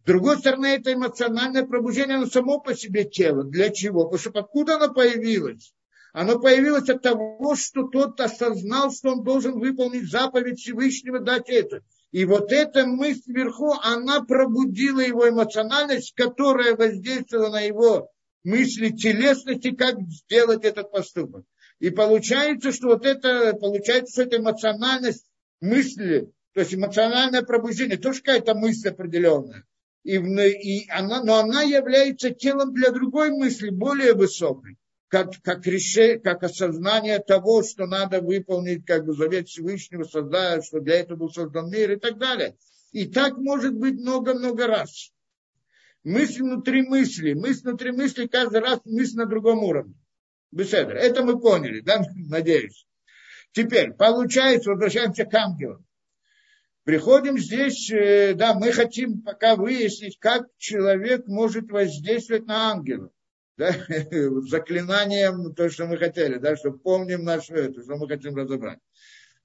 С другой стороны, это эмоциональное пробуждение, оно само по себе тело. Для чего? Потому что откуда оно появилось? Оно появилось от того, что тот осознал, что он должен выполнить заповедь Всевышнего, дать это. И вот эта мысль вверху, она пробудила его эмоциональность, которая воздействовала на его мысли телесности, как сделать этот поступок. И получается, что вот это, получается, что это эмоциональность мысли, то есть эмоциональное пробуждение, тоже какая-то мысль определенная. И, и она, но она является телом для другой мысли, более высокой как, как, решение, как осознание того, что надо выполнить как бы завет Всевышнего, создать, что для этого был создан мир и так далее. И так может быть много-много раз. Мысль внутри мысли, мысль внутри мысли, каждый раз мысль на другом уровне. Беседа. Это мы поняли, да, надеюсь. Теперь, получается, возвращаемся к ангелам. Приходим здесь, э, да, мы хотим пока выяснить, как человек может воздействовать на ангелов да, заклинанием то, что мы хотели, да, что помним нашу это, что мы хотим разобрать.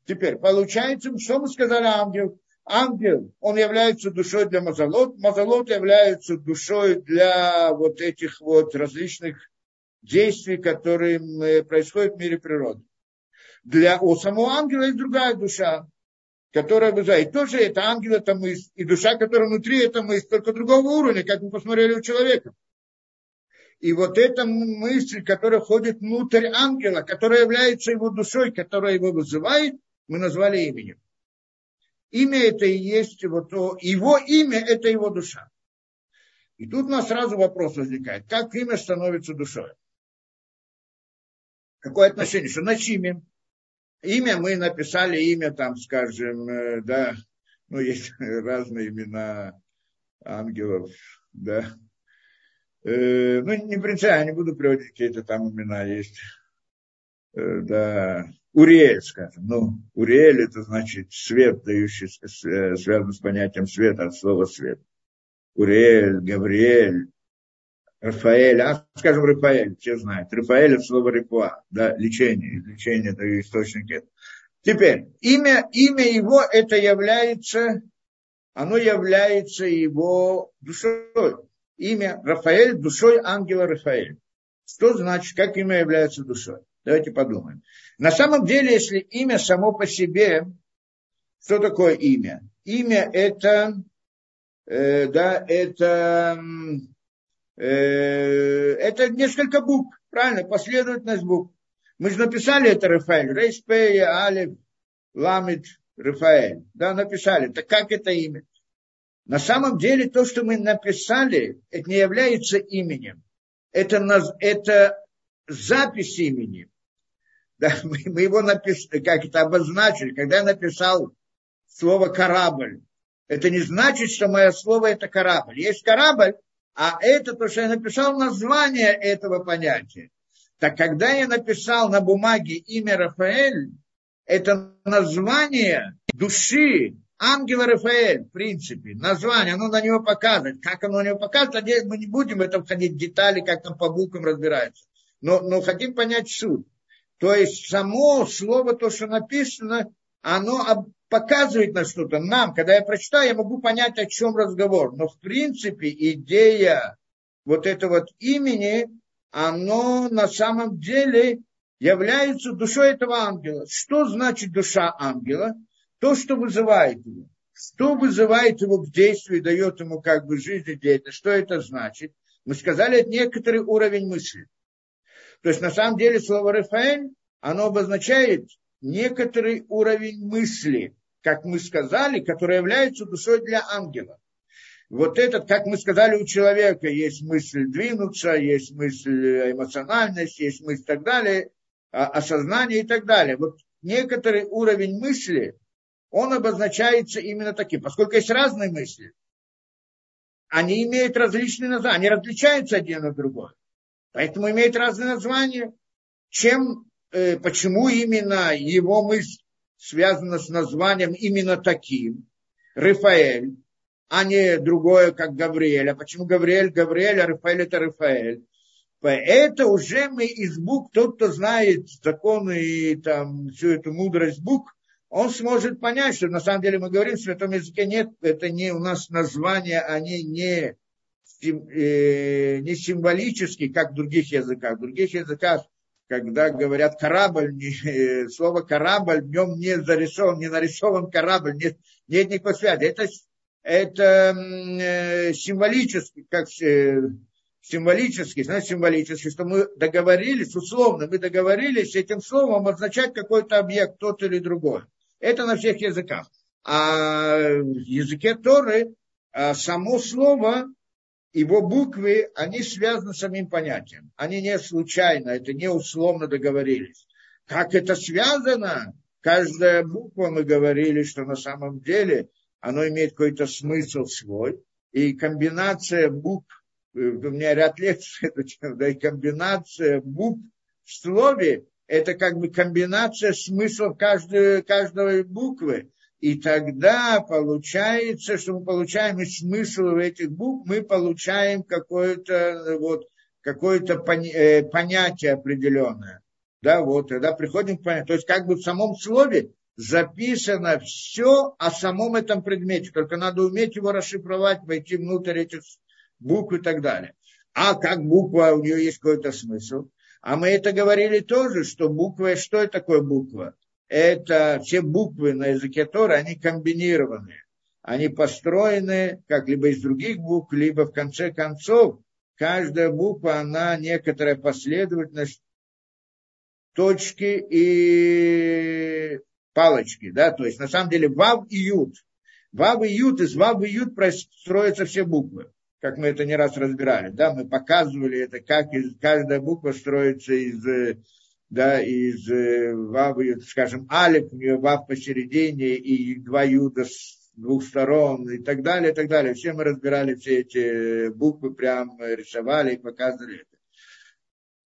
Теперь, получается, что мы сказали ангел? Ангел, он является душой для мазолот, мазолот является душой для вот этих вот различных действий, которые э, происходят в мире природы. Для, у самого ангела есть другая душа, которая вызывает. Тоже это ангел, это мысль, и душа, которая внутри, это мысль, только другого уровня, как мы посмотрели у человека. И вот эта мысль, которая входит внутрь ангела, которая является его душой, которая его вызывает, мы назвали именем. Имя это и есть вот то, его имя это его душа. И тут у нас сразу вопрос возникает, как имя становится душой? Какое отношение? Что значит имя? Имя мы написали, имя там, скажем, э, да, ну, есть разные имена ангелов, да, Э, ну, не принципиально, не буду приводить какие-то там имена есть. Э, да, Уриэль, скажем. Ну, Уриэль это значит свет, дающий, э, связан с понятием света, от слова свет. Уриэль, Гавриэль, Рафаэль, а, скажем, Рафаэль, все знают. Рафаэль это слово репуа, да, лечение, лечение это источник этого. Теперь, имя, имя его это является, оно является его душой имя Рафаэль душой ангела Рафаэль. Что значит, как имя является душой? Давайте подумаем. На самом деле, если имя само по себе, что такое имя? Имя это, э, да, это, это несколько букв, правильно, последовательность букв. Мы же написали это Рафаэль, Рейс Пея, Алиф, Ламит, Рафаэль. Да, написали. Так как это имя? На самом деле то, что мы написали, это не является именем. Это, это запись имени. Да, мы, мы его написали, как это обозначили. Когда я написал слово корабль. Это не значит, что мое слово это корабль. Есть корабль, а это то, что я написал название этого понятия. Так когда я написал на бумаге имя Рафаэль, это название души ангела Рафаэль, в принципе, название, оно на него показывает. Как оно на него показывает, надеюсь, мы не будем в этом ходить в детали, как там по буквам разбирается. Но, но хотим понять суть. То есть само слово, то, что написано, оно показывает на что-то. Нам, когда я прочитаю, я могу понять, о чем разговор. Но в принципе идея вот этого вот имени, оно на самом деле является душой этого ангела. Что значит душа ангела? То, что вызывает его. Что вызывает его к действию, дает ему как бы жизнь и деятельность. Что это значит? Мы сказали, это некоторый уровень мысли. То есть на самом деле слово Рафаэль, оно обозначает некоторый уровень мысли, как мы сказали, который является душой для ангела. Вот этот, как мы сказали, у человека есть мысль двинуться, есть мысль эмоциональность, есть мысль и так далее, а, осознание и так далее. Вот некоторый уровень мысли, он обозначается именно таким, поскольку есть разные мысли. Они имеют различные названия, они различаются один от другого. Поэтому имеет разные названия. Чем, э, почему именно его мысль связана с названием именно таким, Рафаэль, а не другое, как Гавриэль. А почему Гавриэль, Гавриэль, а Рафаэль это Рафаэль? Это уже мы из букв, тот, кто знает законы и там всю эту мудрость букв, он сможет понять, что на самом деле мы говорим, что в святом языке нет, это не у нас названия, они не Э, не символический, как в других языках. В других языках, когда говорят корабль, не, э, слово корабль, в нем не зарисован, не нарисован корабль, нет, нет никакой связи. Это, это э, символически, как э, символически, значит символически, что мы договорились, условно, мы договорились этим словом обозначать какой-то объект, тот или другой. Это на всех языках. А в языке Торы а само слово его буквы, они связаны с самим понятием. Они не случайно, это не условно договорились. Как это связано? Каждая буква, мы говорили, что на самом деле оно имеет какой-то смысл свой. И комбинация букв, э, у меня ряд лекций, да, и комбинация букв в слове, это как бы комбинация смыслов каждой, каждой буквы. И тогда получается, что мы получаем из смысла этих букв, мы получаем какое-то вот, какое-то э, понятие определенное. Да, вот, тогда приходим к понятию. То есть как бы в самом слове записано все о самом этом предмете, только надо уметь его расшифровать, войти внутрь этих букв и так далее. А как буква, у нее есть какой-то смысл. А мы это говорили тоже, что буква, что это такое буква? Это все буквы на языке Тора, они комбинированы. Они построены как либо из других букв, либо в конце концов каждая буква, она некоторая последовательность точки и палочки, да, то есть на самом деле вав и ют. Вав и ют, из вав и ют строятся все буквы, как мы это не раз разбирали, да, мы показывали это, как из, каждая буква строится из да, из э, Вавы, скажем, Алиф, у нее Вав посередине и два Юда с двух сторон и так далее, и так далее. Все мы разбирали все эти буквы, прям рисовали и показывали это.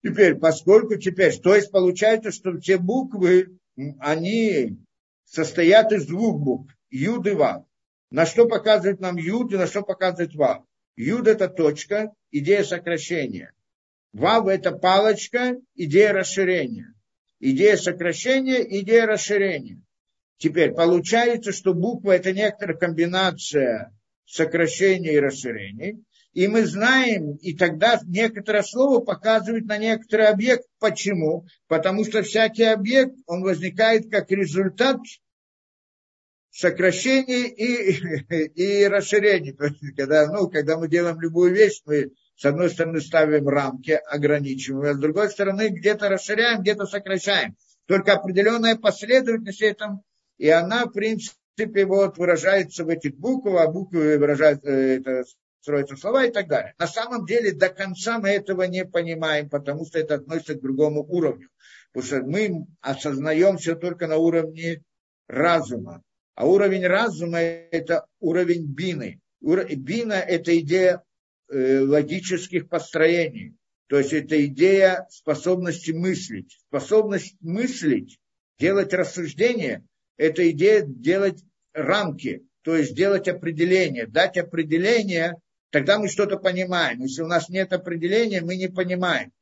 Теперь, поскольку теперь, то есть получается, что все буквы, они состоят из двух букв, Юд и Вав. На что показывает нам Юд и на что показывает Вав? Юд это точка, идея сокращения. Вав – это палочка, идея расширения. Идея сокращения, идея расширения. Теперь получается, что буква – это некоторая комбинация сокращения и расширения. И мы знаем, и тогда некоторое слово показывает на некоторый объект. Почему? Потому что всякий объект, он возникает как результат сокращения и, и есть, когда, ну, когда мы делаем любую вещь, мы с одной стороны ставим рамки, ограничиваем, а с другой стороны где-то расширяем, где-то сокращаем. Только определенная последовательность этом, и она, в принципе, вот, выражается в этих буквах, а буквы выражают, э, это строятся слова и так далее. На самом деле до конца мы этого не понимаем, потому что это относится к другому уровню. Потому что мы осознаем все только на уровне разума. А уровень разума – это уровень бины. Бина – это идея логических построений. То есть это идея способности мыслить. Способность мыслить, делать рассуждения – это идея делать рамки, то есть делать определение, дать определение, тогда мы что-то понимаем. Если у нас нет определения, мы не понимаем.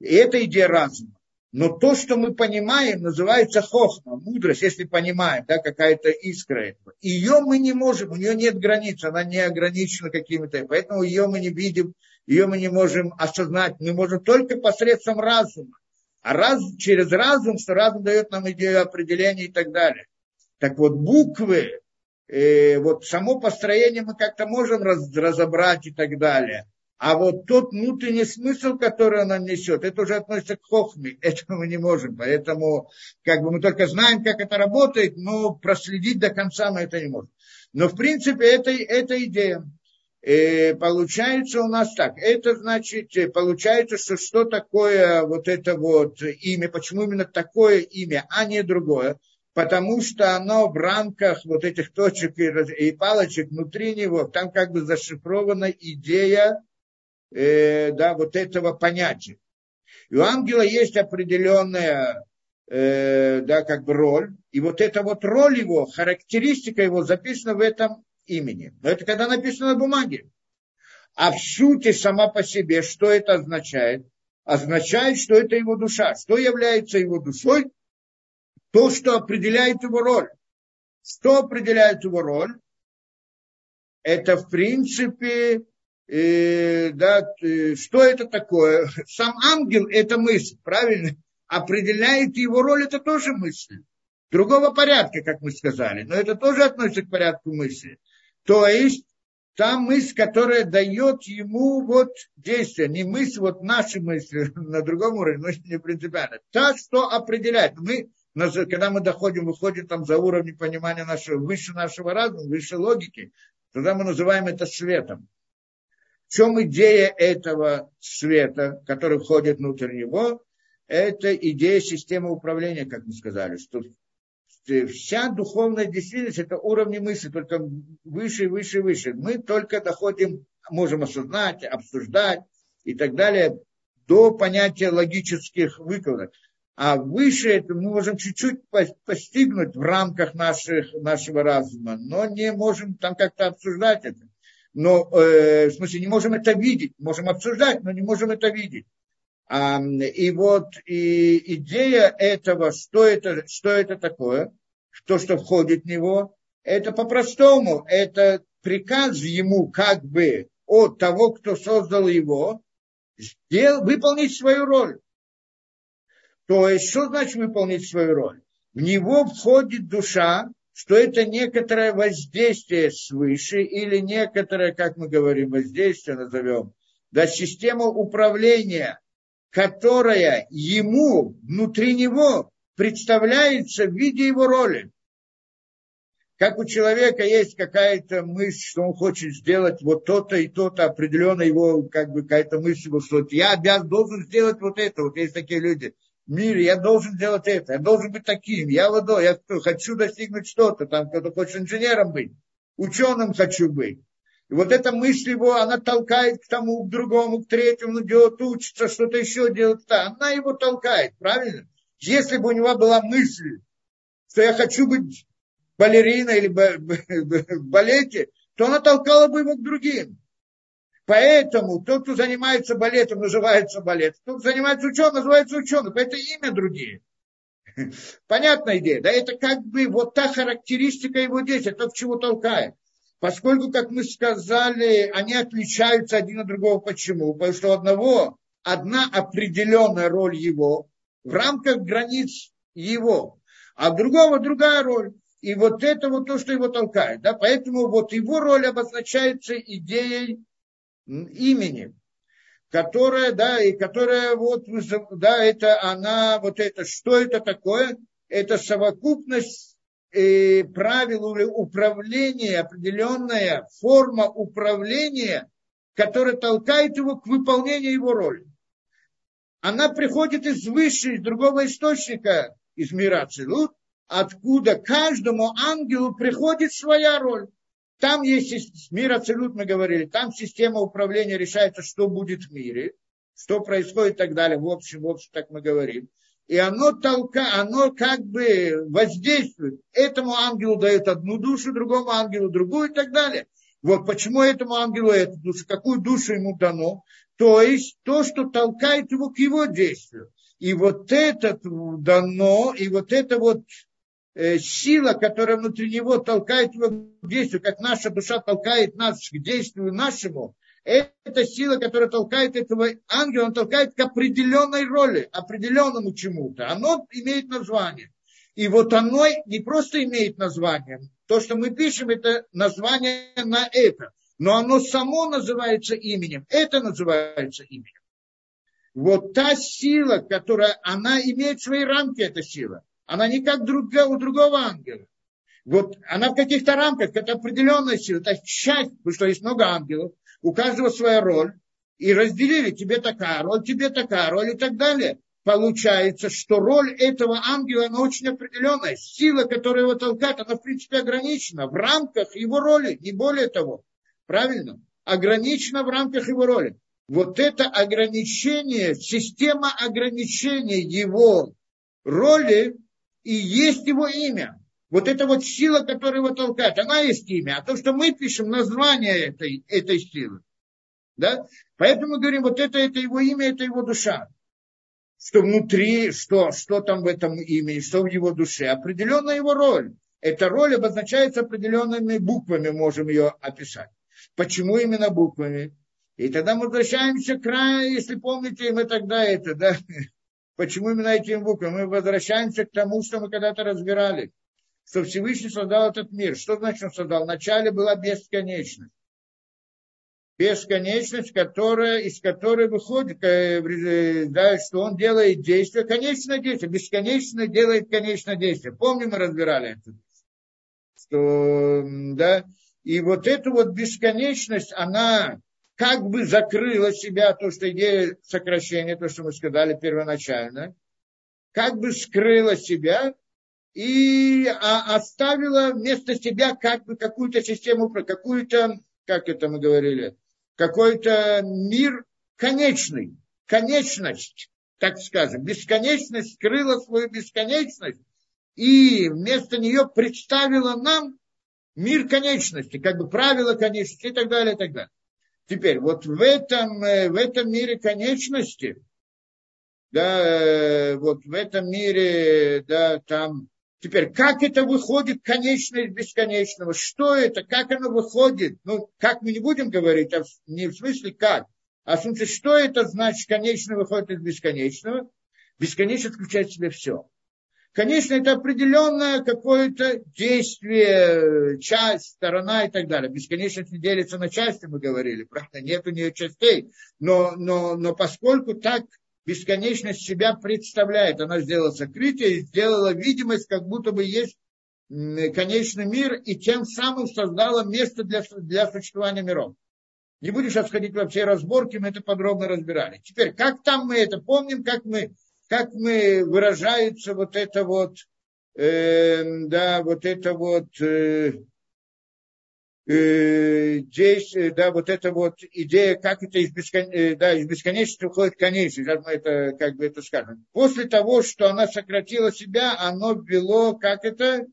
И это идея разума. Но то, что мы понимаем, называется хохма, мудрость, если понимаем, да, какая-то искра этого. Ее мы не можем, у нее нет границ, она не ограничена какими-то, поэтому ее мы не видим, ее мы не можем осознать, мы можем только посредством разума. А раз, через разум, что разум дает нам идею определения и так далее. Так вот, буквы, э, вот само построение мы как-то можем раз, разобрать и так далее. А вот тот внутренний смысл, который она несет, это уже относится к хохме. Этого мы не можем. Поэтому как бы мы только знаем, как это работает, но проследить до конца мы это не можем. Но в принципе это, это идея. И э, получается у нас так. Это значит, э, получается, что что такое вот это вот имя, почему именно такое имя, а не другое потому что оно в рамках вот этих точек и, и палочек внутри него, там как бы зашифрована идея э, да, вот этого понятия. И у ангела есть определенная э, да, как бы роль, и вот эта вот роль его, характеристика его записана в этом имени. Но это когда написано на бумаге. А в сути сама по себе, что это означает? Означает, что это его душа. Что является его душой? То, что определяет его роль. Что определяет его роль? Это, в принципе, э, да, э, что это такое? Сам ангел – это мысль, правильно? Определяет его роль – это тоже мысль. Другого порядка, как мы сказали, но это тоже относится к порядку мысли. То есть, та мысль, которая дает ему вот действие, не мысль, вот наши мысли на другом уровне, но не принципиально. Та, что определяет. Мы, когда мы доходим, выходим там за уровень понимания нашего, выше нашего разума, выше логики, тогда мы называем это светом. Чем идея этого света, который входит внутрь него? Это идея системы управления, как мы сказали, что вся духовная действительность – это уровни мысли, только выше, выше, выше. Мы только доходим, можем осознать, обсуждать и так далее до понятия логических выкладок. А выше это мы можем чуть-чуть постигнуть в рамках наших, нашего разума, но не можем там как-то обсуждать это но, э, в смысле, не можем это видеть, можем обсуждать, но не можем это видеть. А, и вот и идея этого, что это, что это такое, то, что входит в него, это по-простому, это приказ ему как бы от того, кто создал его, сдел, выполнить свою роль. То есть, что значит выполнить свою роль? В него входит душа, что это некоторое воздействие свыше или некоторое, как мы говорим, воздействие назовем, да, система управления, которая ему, внутри него, представляется в виде его роли. Как у человека есть какая-то мысль, что он хочет сделать вот то-то и то-то, определенно его, как бы, какая-то мысль, что я обязан, должен сделать вот это. Вот есть такие люди мире, я должен делать это, я должен быть таким, я вот, я хочу достигнуть что-то, там кто-то хочет инженером быть, ученым хочу быть. И вот эта мысль его, она толкает к тому, к другому, к третьему, делает, учится, что-то еще делать. Она его толкает, правильно? Если бы у него была мысль, что я хочу быть балериной или в балете, то она толкала бы его к другим. Поэтому тот, кто занимается балетом, называется балет. Тот, кто занимается ученым, называется ученым. Это имя другие. Понятная идея. Да, это как бы вот та характеристика его действия, то, к чему толкает. Поскольку, как мы сказали, они отличаются один от другого. Почему? Потому что у одного одна определенная роль его в рамках границ его, а у другого другая роль. И вот это вот то, что его толкает. Да? Поэтому вот его роль обозначается идеей имени, которая, да, и которая вот, да, это она, вот это, что это такое? Это совокупность э, правил управления, определенная форма управления, которая толкает его к выполнению его роли. Она приходит из высшего, из другого источника, из мира Ацилут, откуда каждому ангелу приходит своя роль. Там есть мир абсолют, мы говорили, там система управления решается, что будет в мире, что происходит и так далее. В общем, в общем, так мы говорим. И оно толка, оно как бы воздействует. Этому ангелу дает одну душу, другому ангелу другую и так далее. Вот почему этому ангелу эту душу, какую душу ему дано. То есть то, что толкает его к его действию. И вот это дано, и вот это вот сила, которая внутри него толкает его к действию, как наша душа толкает нас к действию нашему, это сила, которая толкает этого ангела, он толкает к определенной роли, определенному чему-то. Оно имеет название. И вот оно не просто имеет название. То, что мы пишем, это название на это. Но оно само называется именем. Это называется именем. Вот та сила, которая, она имеет свои рамки, эта сила. Она не как друг, у другого ангела. Вот она в каких-то рамках, это определенная сила, это часть, потому что есть много ангелов, у каждого своя роль, и разделили, тебе такая роль, тебе такая роль и так далее. Получается, что роль этого ангела, она очень определенная. Сила, которая его толкает, она, в принципе, ограничена в рамках его роли, не более того. Правильно? Ограничена в рамках его роли. Вот это ограничение, система ограничения его роли, и есть его имя. Вот это вот сила, которая его толкает, она есть имя. А то, что мы пишем название этой, этой силы. Да? Поэтому мы говорим, вот это, это его имя, это его душа. Что внутри, что, что там в этом имени, что в его душе. Определенная его роль. Эта роль обозначается определенными буквами, можем ее описать. Почему именно буквами? И тогда мы возвращаемся к краю, если помните, мы тогда это, да, Почему именно этим буквам? Мы возвращаемся к тому, что мы когда-то разбирали. Что Всевышний создал этот мир. Что значит он создал? Вначале была бесконечность. Бесконечность, которая, из которой выходит, э, да, что он делает действие, конечное действие, бесконечно делает конечное действие. Помним, мы разбирали это. Что, да, и вот эту вот бесконечность, она как бы закрыла себя, то, что идея сокращения, то, что мы сказали первоначально, как бы скрыла себя и а, оставила вместо себя как бы какую-то систему, какую-то, как это мы говорили, какой-то мир конечный, конечность, так скажем, бесконечность скрыла свою бесконечность и вместо нее представила нам мир конечности, как бы правила конечности и так далее, и так далее. Теперь, вот в этом, э, в этом мире конечности, да, э, вот в этом мире, да, там, теперь, как это выходит конечное из бесконечного? Что это? Как оно выходит? Ну, как мы не будем говорить, а в, не в смысле как, а в смысле, что это значит, конечное выходит из бесконечного? Бесконечность включает в себя все. Конечно, это определенное какое-то действие, часть, сторона и так далее. Бесконечность не делится на части, мы говорили, правда, нет у нее частей. Но, но, но поскольку так бесконечность себя представляет, она сделала сокрытие, сделала видимость, как будто бы есть конечный мир, и тем самым создала место для, для существования миров. Не будешь сейчас ходить во все разборки, мы это подробно разбирали. Теперь, как там мы это помним, как мы как мы выражается вот это вот, э, да, вот это вот э, э, действие, да, вот эта вот идея, как это из, бескон... э, да, из бесконечности уходит конечность, как мы это, как бы это скажем. После того, что она сократила себя, оно ввело, как это,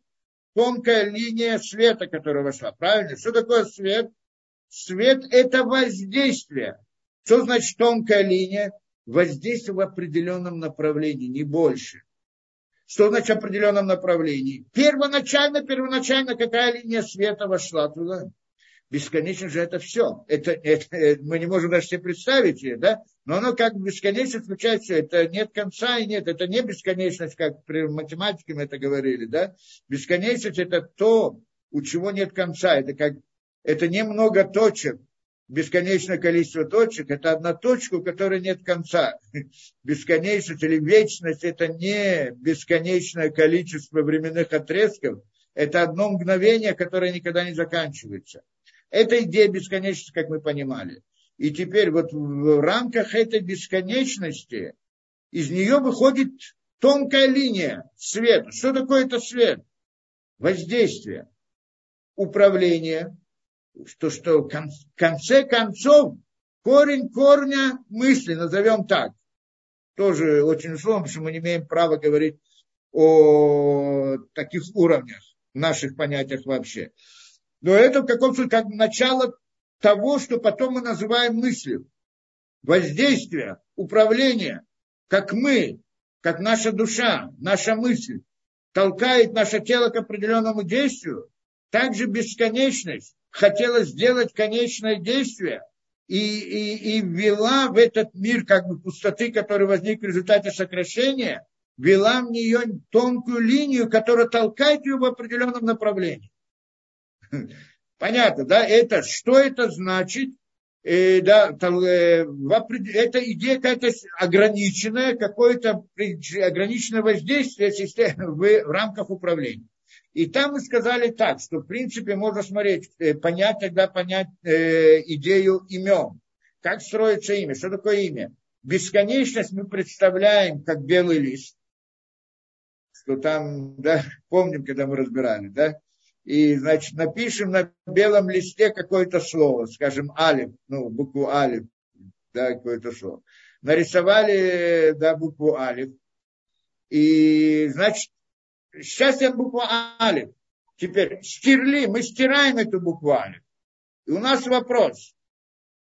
тонкая линия света, которая вошла. Правильно? Что такое свет? Свет – это воздействие. Что значит тонкая линия? Воздействие в определенном направлении, не больше. Что значит в определенном направлении? Первоначально, первоначально какая линия света вошла туда? Бесконечно же это все. Это, это, мы не можем даже себе представить ее, да? Но оно как бесконечно включает все. Это нет конца и нет. Это не бесконечность, как при математике мы это говорили, да? Бесконечность это то, у чего нет конца. Это как это не много точек, бесконечное количество точек, это одна точка, у которой нет конца. Бесконечность или вечность – это не бесконечное количество временных отрезков, это одно мгновение, которое никогда не заканчивается. Это идея бесконечности, как мы понимали. И теперь вот в рамках этой бесконечности из нее выходит тонкая линия света. Что такое это свет? Воздействие, управление, что, что в конце концов корень корня мысли, назовем так. Тоже очень условно, потому что мы не имеем права говорить о таких уровнях, наших понятиях вообще. Но это в каком смысле как начало того, что потом мы называем мыслью. Воздействие, управление, как мы, как наша душа, наша мысль толкает наше тело к определенному действию, также бесконечность хотела сделать конечное действие и, и, и ввела в этот мир как бы пустоты, который возник в результате сокращения, вела в нее тонкую линию, которая толкает ее в определенном направлении. Понятно, да? Это, что это значит? Э, да, там, э, это идея какая-то ограниченная, какое-то ограниченное воздействие в, в рамках управления. И там мы сказали так, что в принципе можно смотреть, э, понять тогда понять э, идею имен. Как строится имя? Что такое имя? Бесконечность мы представляем как белый лист. Что там, да, помним, когда мы разбирали, да? и, значит, напишем на белом листе какое-то слово, скажем, алиф, ну, букву алиф, да, какое-то слово. Нарисовали, да, букву алиф. И, значит, сейчас я букву алиф. Теперь стерли, мы стираем эту букву алиф. И у нас вопрос.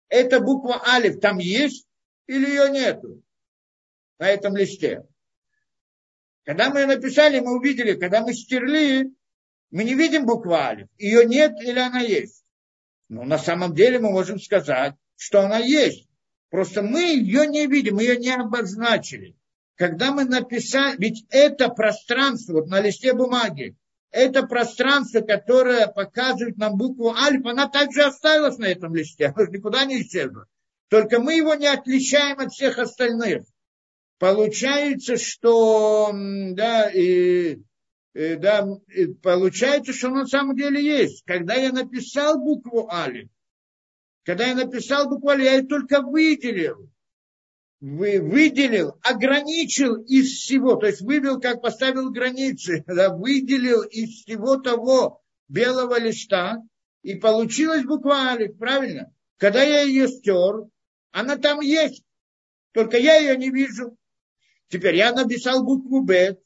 Эта буква алиф там есть или ее нету на этом листе? Когда мы ее написали, мы увидели, когда мы стерли, мы не видим букву алиф. Ее нет или она есть. Но на самом деле мы можем сказать, что она есть. Просто мы ее не видим, мы ее не обозначили. Когда мы написали, ведь это пространство, вот на листе бумаги, это пространство, которое показывает нам букву альфа, она также осталась на этом листе, она никуда не исчезла. Только мы его не отличаем от всех остальных. Получается, что да, и Э, да, получается, что на самом деле есть. Когда я написал букву Али, когда я написал букву Али, я ее только выделил. Вы, выделил, ограничил из всего, то есть вывел, как поставил границы, да, выделил из всего того белого листа, и получилась буква Али, правильно? Когда я ее стер, она там есть, только я ее не вижу. Теперь я написал букву Б,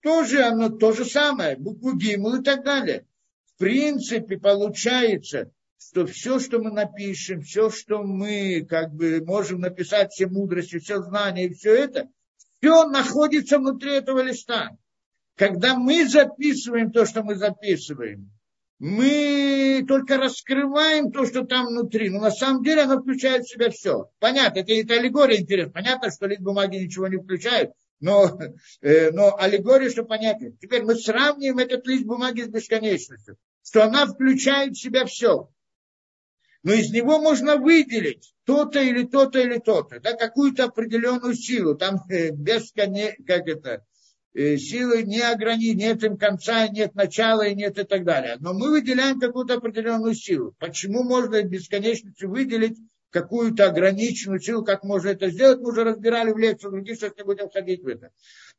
тоже оно то же самое, букву Гимл и так далее. В принципе, получается, что все, что мы напишем, все, что мы как бы можем написать, все мудрости, все знания и все это, все находится внутри этого листа. Когда мы записываем то, что мы записываем, мы только раскрываем то, что там внутри. Но на самом деле оно включает в себя все. Понятно, это, это аллегория интересна. Понятно, что лист бумаги ничего не включает, но, э, но аллегория, что понятно. Теперь мы сравниваем этот лист бумаги с бесконечностью, что она включает в себя все. Но из него можно выделить то-то или то-то или то-то, да, какую-то определенную силу. Там э, бесконе, как это, э, силы не ограничены, нет им конца, нет начала и нет и так далее. Но мы выделяем какую-то определенную силу. Почему можно бесконечностью выделить какую-то ограниченную силу, как можно это сделать, мы уже разбирали в лекции, других сейчас не будем ходить в это.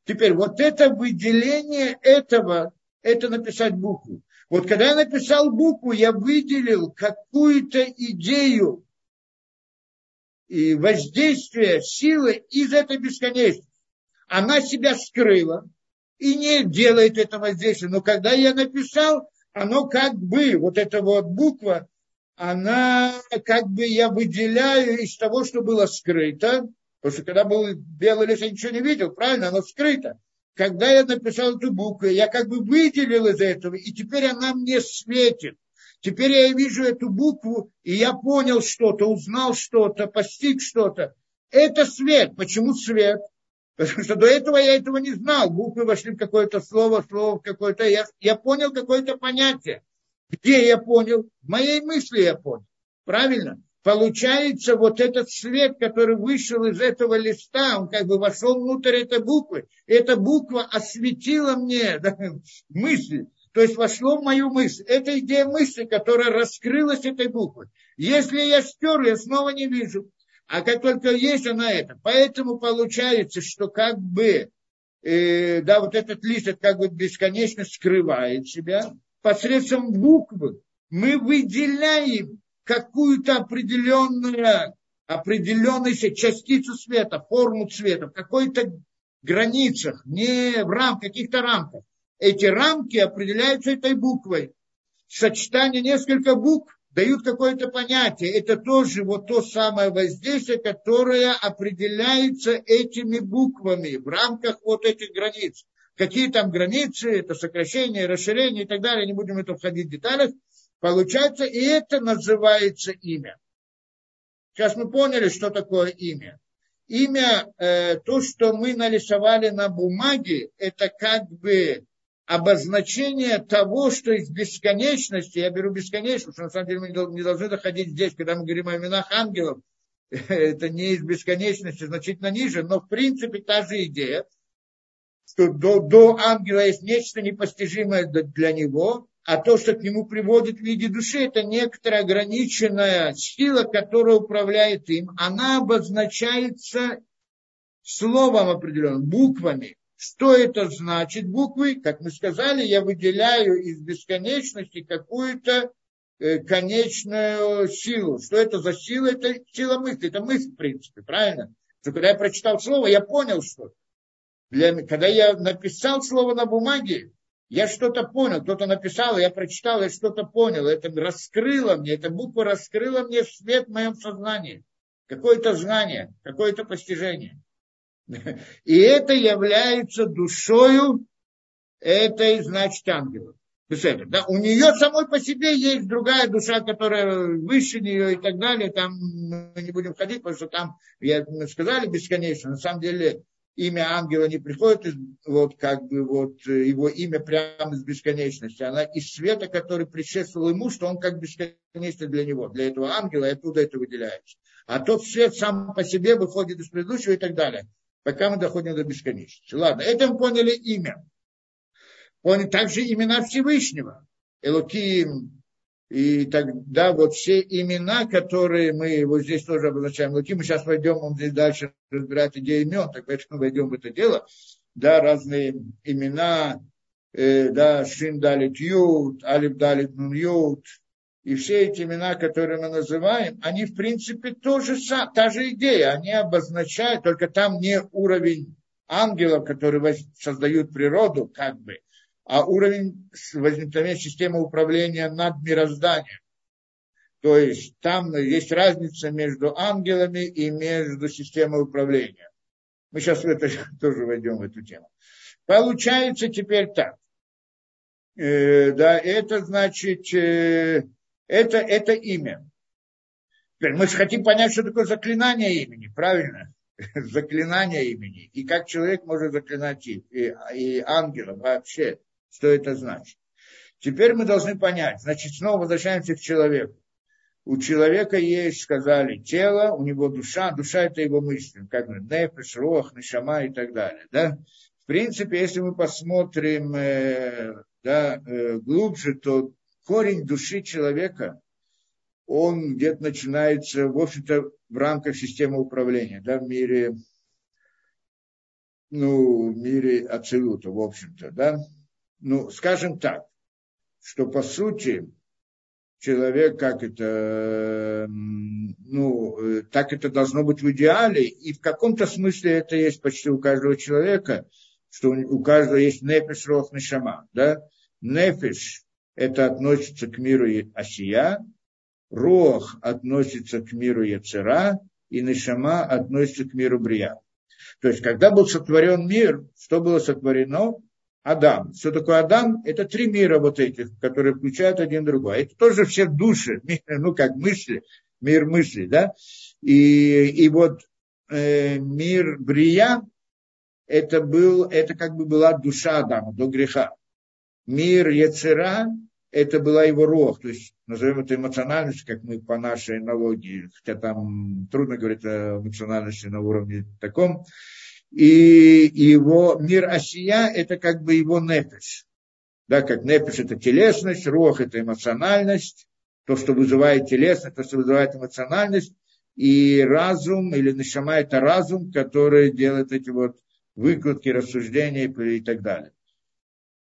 Теперь, вот это выделение этого, это написать букву. Вот когда я написал букву, я выделил какую-то идею и воздействие силы из этой бесконечности. Она себя скрыла и не делает это воздействие. Но когда я написал, оно как бы, вот эта вот буква, она как бы я выделяю из того, что было скрыто, потому что когда был белый лес, я ничего не видел, правильно, оно скрыто. Когда я написал эту букву, я как бы выделил из этого, и теперь она мне светит. Теперь я вижу эту букву, и я понял что-то, узнал что-то, постиг что-то. Это свет. Почему свет? Потому что до этого я этого не знал. Буквы вошли в какое-то слово, слово в какое-то. Я, я понял какое-то понятие. Где я понял? В моей мысли я понял. Правильно? Получается, вот этот свет, который вышел из этого листа, он как бы вошел внутрь этой буквы. Эта буква осветила мне да, мысль. То есть вошло в мою мысль. Это идея мысли, которая раскрылась этой буквой. Если я стер, я снова не вижу. А как только есть она это. Поэтому получается, что как бы э, да, вот этот лист, это как бы бесконечно скрывает себя, посредством буквы мы выделяем какую-то определенную, определенную частицу света, форму цвета, в какой-то границах, не в рамках, каких-то рамках. Эти рамки определяются этой буквой. Сочетание несколько букв дают какое-то понятие. Это тоже вот то самое воздействие, которое определяется этими буквами в рамках вот этих границ. Какие там границы, это сокращение, расширение и так далее, не будем это входить в деталях. Получается, и это называется имя. Сейчас мы поняли, что такое имя. Имя, э, то, что мы нарисовали на бумаге, это как бы обозначение того, что из бесконечности, я беру бесконечность, что на самом деле мы не должны доходить здесь, когда мы говорим о именах ангелов, это не из бесконечности, значительно ниже, но в принципе та же идея, что до, до ангела есть нечто непостижимое для него, а то, что к нему приводит в виде души, это некоторая ограниченная сила, которая управляет им. Она обозначается словом определенным, буквами. Что это значит буквы? Как мы сказали, я выделяю из бесконечности какую-то э, конечную силу. Что это за сила? Это сила мысли. Это мысль, в принципе, правильно? Что когда я прочитал слово, я понял что Для, когда я написал слово на бумаге, я что-то понял, кто-то написал, я прочитал, я что-то понял. Это раскрыло мне, эта буква раскрыла мне свет в моем сознании. Какое-то знание, какое-то постижение. И это является душою этой, значит, ангела. Да? У нее самой по себе есть другая душа, которая выше нее и так далее. Там мы не будем ходить, потому что там, я, мы сказали бесконечно, на самом деле имя ангела не приходит из, вот как бы вот его имя прямо из бесконечности, она из света, который предшествовал ему, что он как бесконечный для него, для этого ангела, и оттуда это выделяется. А тот свет сам по себе выходит из предыдущего и так далее пока мы доходим до бесконечности. Ладно, это мы поняли имя. Поняли также имена Всевышнего. Элоким, и тогда вот все имена, которые мы вот здесь тоже обозначаем, Луки, мы сейчас войдем, он здесь дальше разбирает идеи имен, так поэтому войдем в это дело, да, разные имена, э, да, Шин Далит Ют, Алиф Далит Нун Ют, и все эти имена, которые мы называем, они в принципе тоже та же идея. Они обозначают, только там не уровень ангелов, которые создают природу, как бы, а уровень возникновения системы управления над мирозданием. То есть там есть разница между ангелами и между системой управления. Мы сейчас в это тоже войдем в эту тему. Получается теперь так. Э, да, это значит, э, это, это имя. Теперь мы же хотим понять, что такое заклинание имени, правильно? заклинание имени. И как человек может заклинать и, и, и ангела вообще, что это значит. Теперь мы должны понять, значит, снова возвращаемся к человеку. У человека есть, сказали, тело, у него душа, душа это его мысли, как бы нефеш, рох, нишама и так далее. Да? В принципе, если мы посмотрим э, да, э, глубже, то корень души человека, он где-то начинается, в общем-то, в рамках системы управления, да, в мире, ну, в мире абсолюта, в общем-то, да. Ну, скажем так, что по сути человек, как это, ну, так это должно быть в идеале, и в каком-то смысле это есть почти у каждого человека, что у каждого есть нефиш, рох, нешама, да. Нефиш это относится к миру Асия, Рох относится к миру Яцера, и Нишама относится к миру Брия. То есть, когда был сотворен мир, что было сотворено? Адам. Что такое Адам? Это три мира вот этих, которые включают один другой. Это тоже все души, ну как мысли, мир мысли, да? И, и вот э, мир Брия, это, был, это как бы была душа Адама до греха мир Яцера, это была его рог, то есть назовем это эмоциональность, как мы по нашей аналогии, хотя там трудно говорить о эмоциональности на уровне таком. И его мир Осия – это как бы его нефиш. Да, как нефиш – это телесность, рог – это эмоциональность, то, что вызывает телесность, то, что вызывает эмоциональность, и разум или нишама – это разум, который делает эти вот выкладки, рассуждения и так далее.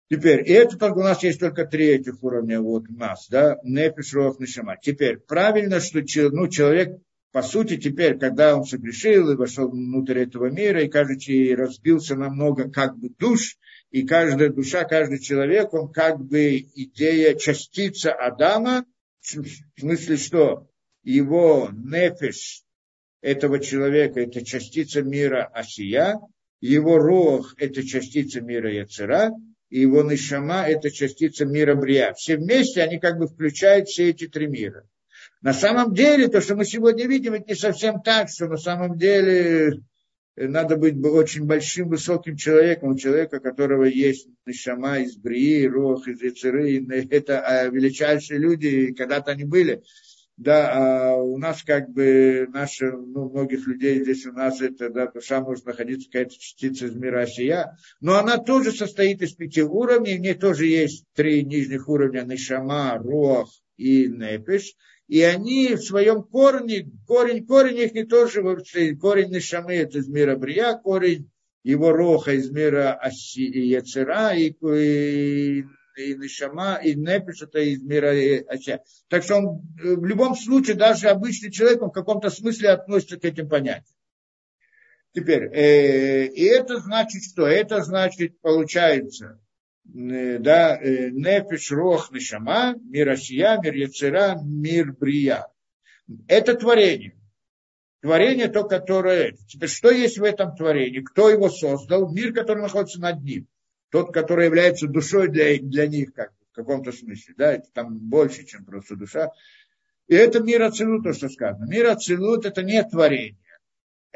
Теперь, и это только у нас есть только три этих уровня вот у нас, да, нефиш, рох, нишама. Теперь, правильно, что ну, человек, по сути, теперь, когда он согрешил и вошел внутрь этого мира, и, кажется, разбился на много как бы душ, и каждая душа, каждый человек, он как бы идея, частица Адама, в смысле, что его нефиш этого человека – это частица мира Асия, его рох – это частица мира Яцера, и его нишама – это частица мира Брия. Все вместе они как бы включают все эти три мира. На самом деле, то, что мы сегодня видим, это не совсем так, что на самом деле э, надо быть очень большим, высоким человеком, у человека, у которого есть нишама из Брии, Рох, из Яцеры. Это а, величайшие люди, когда-то они были да, а у нас как бы наши, ну, многих людей здесь у нас это, да, душа может находиться какая-то частица из мира Осия, но она тоже состоит из пяти уровней, в ней тоже есть три нижних уровня, Нишама, Руах и Непиш, и они в своем корне, корень, корень их не тоже, корень Нишамы это из мира Брия, корень его Роха из мира Аси, Яцера, и, и и Нишама, и Непиш, это из мира Ача. Так что он э, в любом случае, даже обычный человек, он в каком-то смысле относится к этим понятиям. Теперь, э, и это значит что? Это значит, получается, да, э, Непиш, Рох, Нишама, мир Асия, мир Яцера, мир Брия. Это творение. Творение то, которое... Теперь, что есть в этом творении? Кто его создал? Мир, который находится над ним тот, который является душой для, для них, как в каком-то смысле, да, это там больше, чем просто душа. И это мир Ацелут, то, что сказано. Мир Ацелут – это не творение.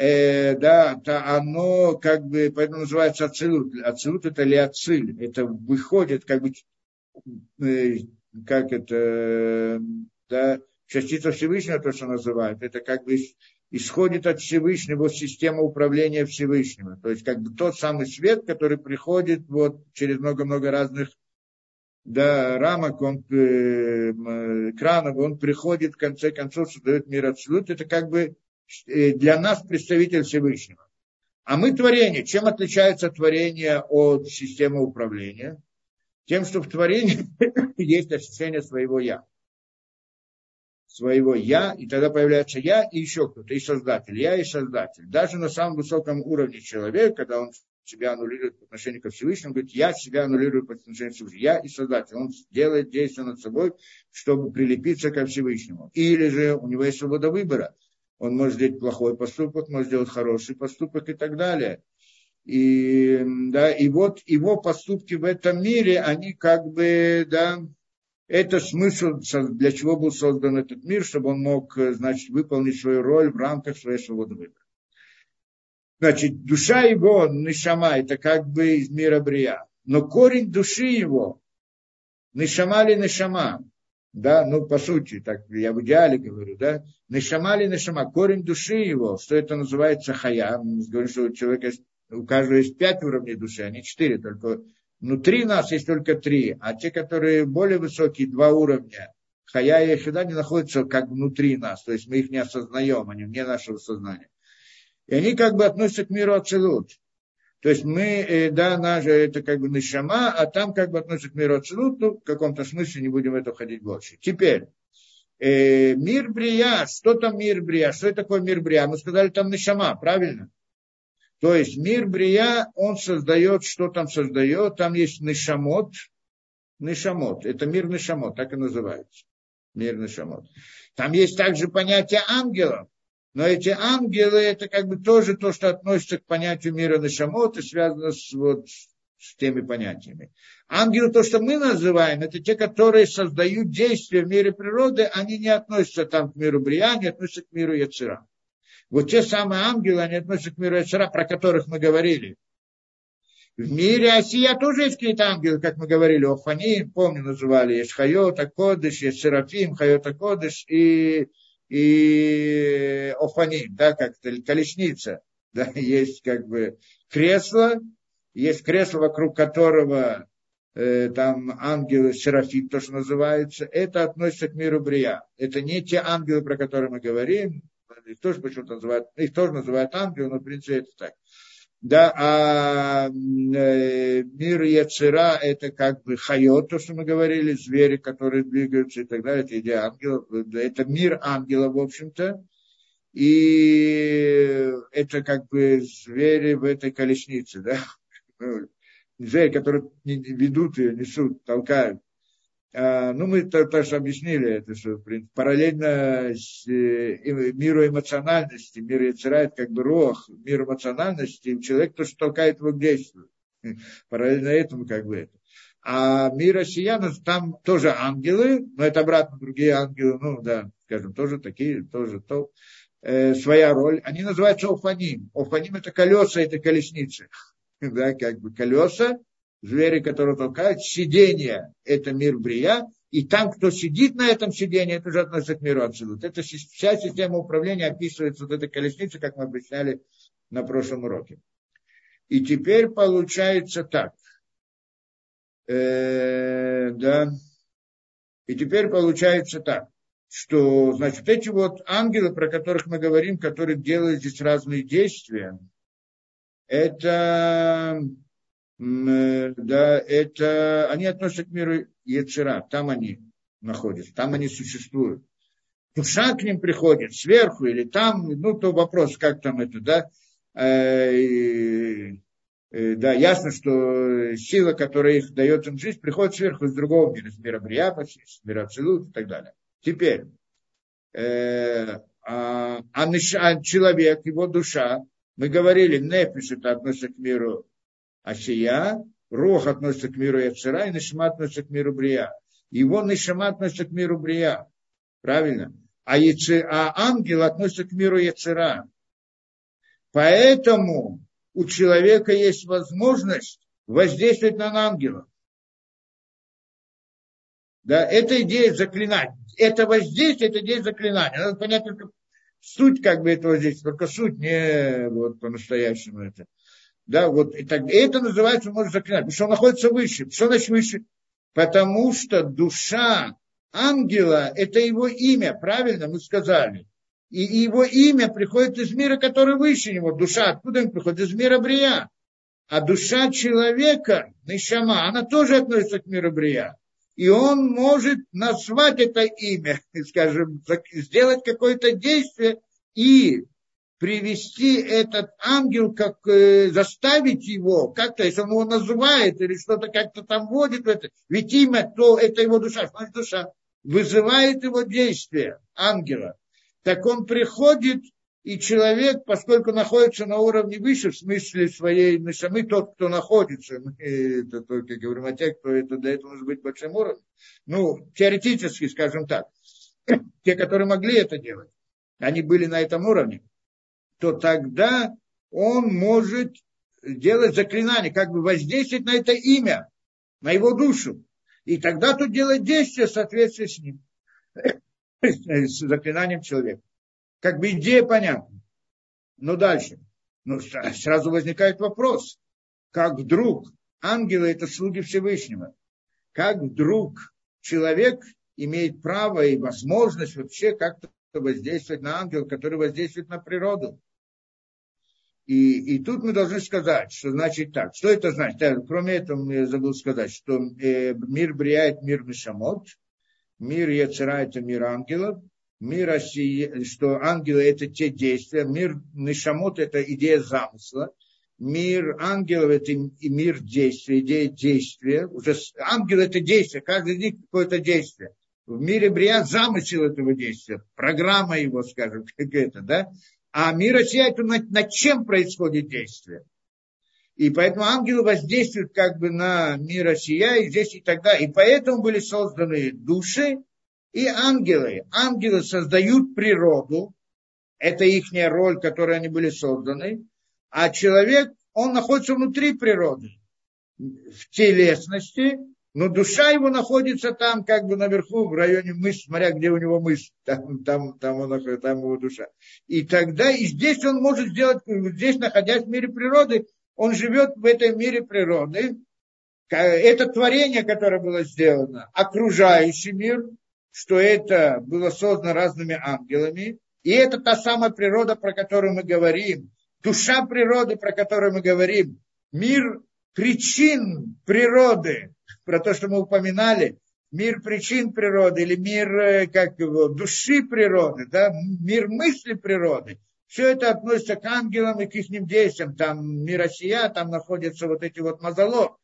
Э, да, это оно как бы, поэтому называется Ацелут. Ацелут – это лиациль, это выходит как бы, э, как это, да, частица Всевышнего, то, что называют, это как бы исходит от Всевышнего система управления Всевышнего. То есть как бы тот самый свет, который приходит вот через много-много разных да, рамок, он, э, экранов, он приходит в конце концов, создает мир абсолют. Это как бы э, для нас представитель Всевышнего. А мы творение. Чем отличается творение от системы управления? Тем, что в творении есть ощущение своего «я» своего я, и тогда появляется я и еще кто-то, и создатель, я и создатель. Даже на самом высоком уровне человека, когда он себя аннулирует по отношению ко Всевышнему, говорит, я себя аннулирую по отношению к Всевышнему, я и создатель. Он делает действие над собой, чтобы прилепиться ко Всевышнему. Или же у него есть свобода выбора. Он может сделать плохой поступок, может сделать хороший поступок и так далее. И, да, и вот его поступки в этом мире, они как бы, да, это смысл, для чего был создан этот мир, чтобы он мог, э, значит, выполнить свою роль в рамках своей свободы выбора. Значит, душа его, нишама, это как бы из мира брия. Но корень души его, нишама ли нишама, да, ну, по сути, так я в идеале говорю, да, нишама ли нишама, корень души его, что это называется хая, мы говорим, что у человека, у каждого есть пять уровней души, а не четыре, только Внутри нас есть только три, а те, которые более высокие, два уровня, хая и хида, не находятся как внутри нас, то есть мы их не осознаем, они вне нашего сознания. И они как бы относятся к миру Ацелут. То есть мы, э, да, наша это как бы нишама, а там как бы относятся к миру Ацелут, ну, в каком-то смысле не будем в это входить больше. Теперь, э, мир Брия, что там мир Брия, что это такое мир Брия? Мы сказали там нишама, правильно? То есть мир Брия, он создает, что там создает, там есть Нишамот, Нишамот, это мир Нишамот, так и называется, мир Нишамот. Там есть также понятие ангелов, но эти ангелы, это как бы тоже то, что относится к понятию мира Нишамот и связано с, вот, с теми понятиями. Ангелы, то, что мы называем, это те, которые создают действия в мире природы, они не относятся там к миру Брия, не относятся к миру Яцера. Вот те самые ангелы, они относятся к миру Эцера, про которых мы говорили. В мире Осия тоже есть какие-то ангелы, как мы говорили, Офани, помню, называли, есть Хайота Кодыш, есть Серафим, Хайота Кодыш и, и Офаним, да, как колесница. Да, есть как бы кресло, есть кресло, вокруг которого э, там ангелы Серафим, то, что называется, это относится к миру Брия. Это не те ангелы, про которые мы говорим, их тоже почему-то называют, их тоже называют ангелы, но в принципе это так. Да, а э, мир Яцера – это как бы хайот, то, что мы говорили, звери, которые двигаются и так далее, это идея ангелов, это мир ангела, в общем-то, и это как бы звери в этой колеснице, да, ну, звери, которые ведут ее, несут, толкают. А, ну, мы тоже объяснили это, что параллельно с э, миру эмоциональности, мир Яцерает как бы рох, мир эмоциональности, человек тоже толкает его к действию. Параллельно этому как бы это. А мир россиян, там тоже ангелы, но это обратно другие ангелы, ну да, скажем, тоже такие, тоже то, э, своя роль. Они называются офаним. Офаним это колеса этой колесницы. да, как бы колеса, звери, которые толкают, сиденье – это мир Брия, и там, кто сидит на этом сиденье, это уже относится к миру Ацилут. Это вся система управления описывается вот этой колесницей, как мы объясняли на прошлом уроке. И теперь получается так. Э, да. И теперь получается так, что, значит, эти вот ангелы, про которых мы говорим, которые делают здесь разные действия, это да, это, они относятся к миру Ецера, там они находятся, там они существуют. Душа к ним приходит сверху или там, ну, то вопрос, как там это, да, э, э, да, ясно, что сила, которая их дает им жизнь, приходит сверху из другого мира, из мира Бриапаси, из мира Ацелут и так далее. Теперь, э, а, а, а человек, его душа, мы говорили, Нефиш это относится к миру Асия, Рох относится к миру Яцера, и Нишма относится к миру Брия. Его Нишма относится к миру Брия. Правильно? А, яце, а ангел относится к миру Яцера. Поэтому у человека есть возможность воздействовать на ангела. Да, это идея заклинания. Это воздействие, это идея заклинания. Надо понять только суть как бы этого здесь, только суть, не вот по-настоящему это. Да, вот, и, так, и это называется, можно заклинать, потому что он находится выше. Что значит выше? Потому что душа ангела – это его имя, правильно мы сказали. И его имя приходит из мира, который выше него. Душа откуда он приходит? Из мира Брия. А душа человека, Нишама, она тоже относится к миру Брия. И он может назвать это имя, скажем, сделать какое-то действие и привести этот ангел, как э, заставить его, как-то, если он его называет или что-то как-то там вводит в это, ведь имя, то это его душа, значит душа, вызывает его действие ангела. Так он приходит, и человек, поскольку находится на уровне выше, в смысле своей нашамы, тот, кто находится, мы это только говорим о тех, кто это для этого может быть большим уровнем, ну, теоретически, скажем так, те, которые могли это делать, они были на этом уровне, то тогда он может делать заклинание, как бы воздействовать на это имя, на его душу. И тогда тут делать действие в соответствии с ним, с заклинанием человека. Как бы идея понятна. Но дальше. Ну, сразу возникает вопрос. Как вдруг ангелы – это слуги Всевышнего. Как вдруг человек имеет право и возможность вообще как-то воздействовать на ангела, который воздействует на природу. И, и тут мы должны сказать, что значит так. Что это значит? Да, кроме этого, я забыл сказать, что э, мир брияет мир Мишамот, мир Яцера – это мир ангелов, мир Оси, что ангелы – это те действия, мир Нишамот – это идея замысла, мир ангелов – это и мир действия, идея действия. Уже ангел – это действие, каждый день какое-то действие. В мире Брия замысел этого действия, программа его, скажем, как это, да? А мир это над, над чем происходит действие. И поэтому ангелы воздействуют как бы на мир Россия и здесь и тогда. И поэтому были созданы души и ангелы. Ангелы создают природу, это их роль, которой они были созданы. А человек, он находится внутри природы, в телесности, но душа его находится там, как бы наверху, в районе мышц, смотря где у него мышц, там, там, там, он, там его душа. И тогда, и здесь он может сделать, здесь, находясь в мире природы, он живет в этом мире природы. Это творение, которое было сделано, окружающий мир, что это было создано разными ангелами, и это та самая природа, про которую мы говорим, душа природы, про которую мы говорим, мир причин природы, про то, что мы упоминали, мир причин природы или мир э, как его, души природы, да, мир мысли природы, все это относится к ангелам и к их действиям. Там мир Осия, там находятся вот эти вот мазолот.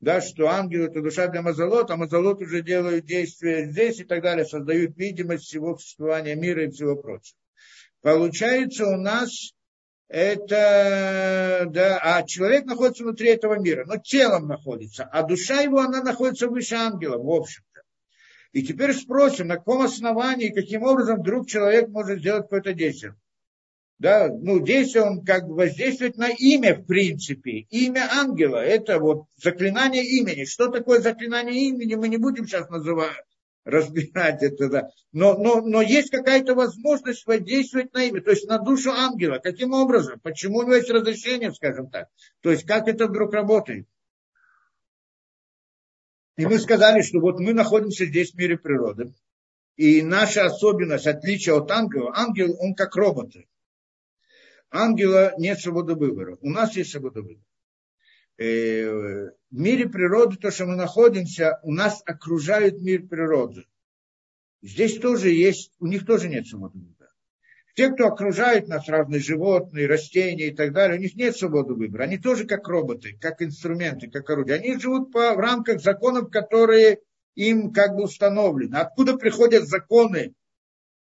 Да, что ангел это душа для мазолот, а мазолот уже делают действия здесь и так далее, создают видимость всего существования мира и всего прочего. Получается у нас это, да, а человек находится внутри этого мира, но телом находится, а душа его, она находится выше ангела, в общем-то. И теперь спросим, на каком основании, каким образом вдруг человек может сделать какое-то действие. Да, ну, действие он как бы воздействует на имя, в принципе. Имя ангела, это вот заклинание имени. Что такое заклинание имени, мы не будем сейчас называть, разбирать это, да. Но, но, но есть какая-то возможность воздействовать на имя, то есть на душу ангела. Каким образом? Почему у него есть разрешение, скажем так? То есть как это вдруг работает? И мы сказали, что вот мы находимся здесь в мире природы. И наша особенность, отличие от ангела, ангел, он как роботы. Ангела нет свободы выбора. У нас есть свобода выбора. В мире природы, то, что мы находимся, у нас окружает мир природы. Здесь тоже есть, у них тоже нет свободы выбора. Те, кто окружает нас, разные животные, растения и так далее, у них нет свободы выбора. Они тоже как роботы, как инструменты, как орудия. Они живут по, в рамках законов, которые им как бы установлены. Откуда приходят законы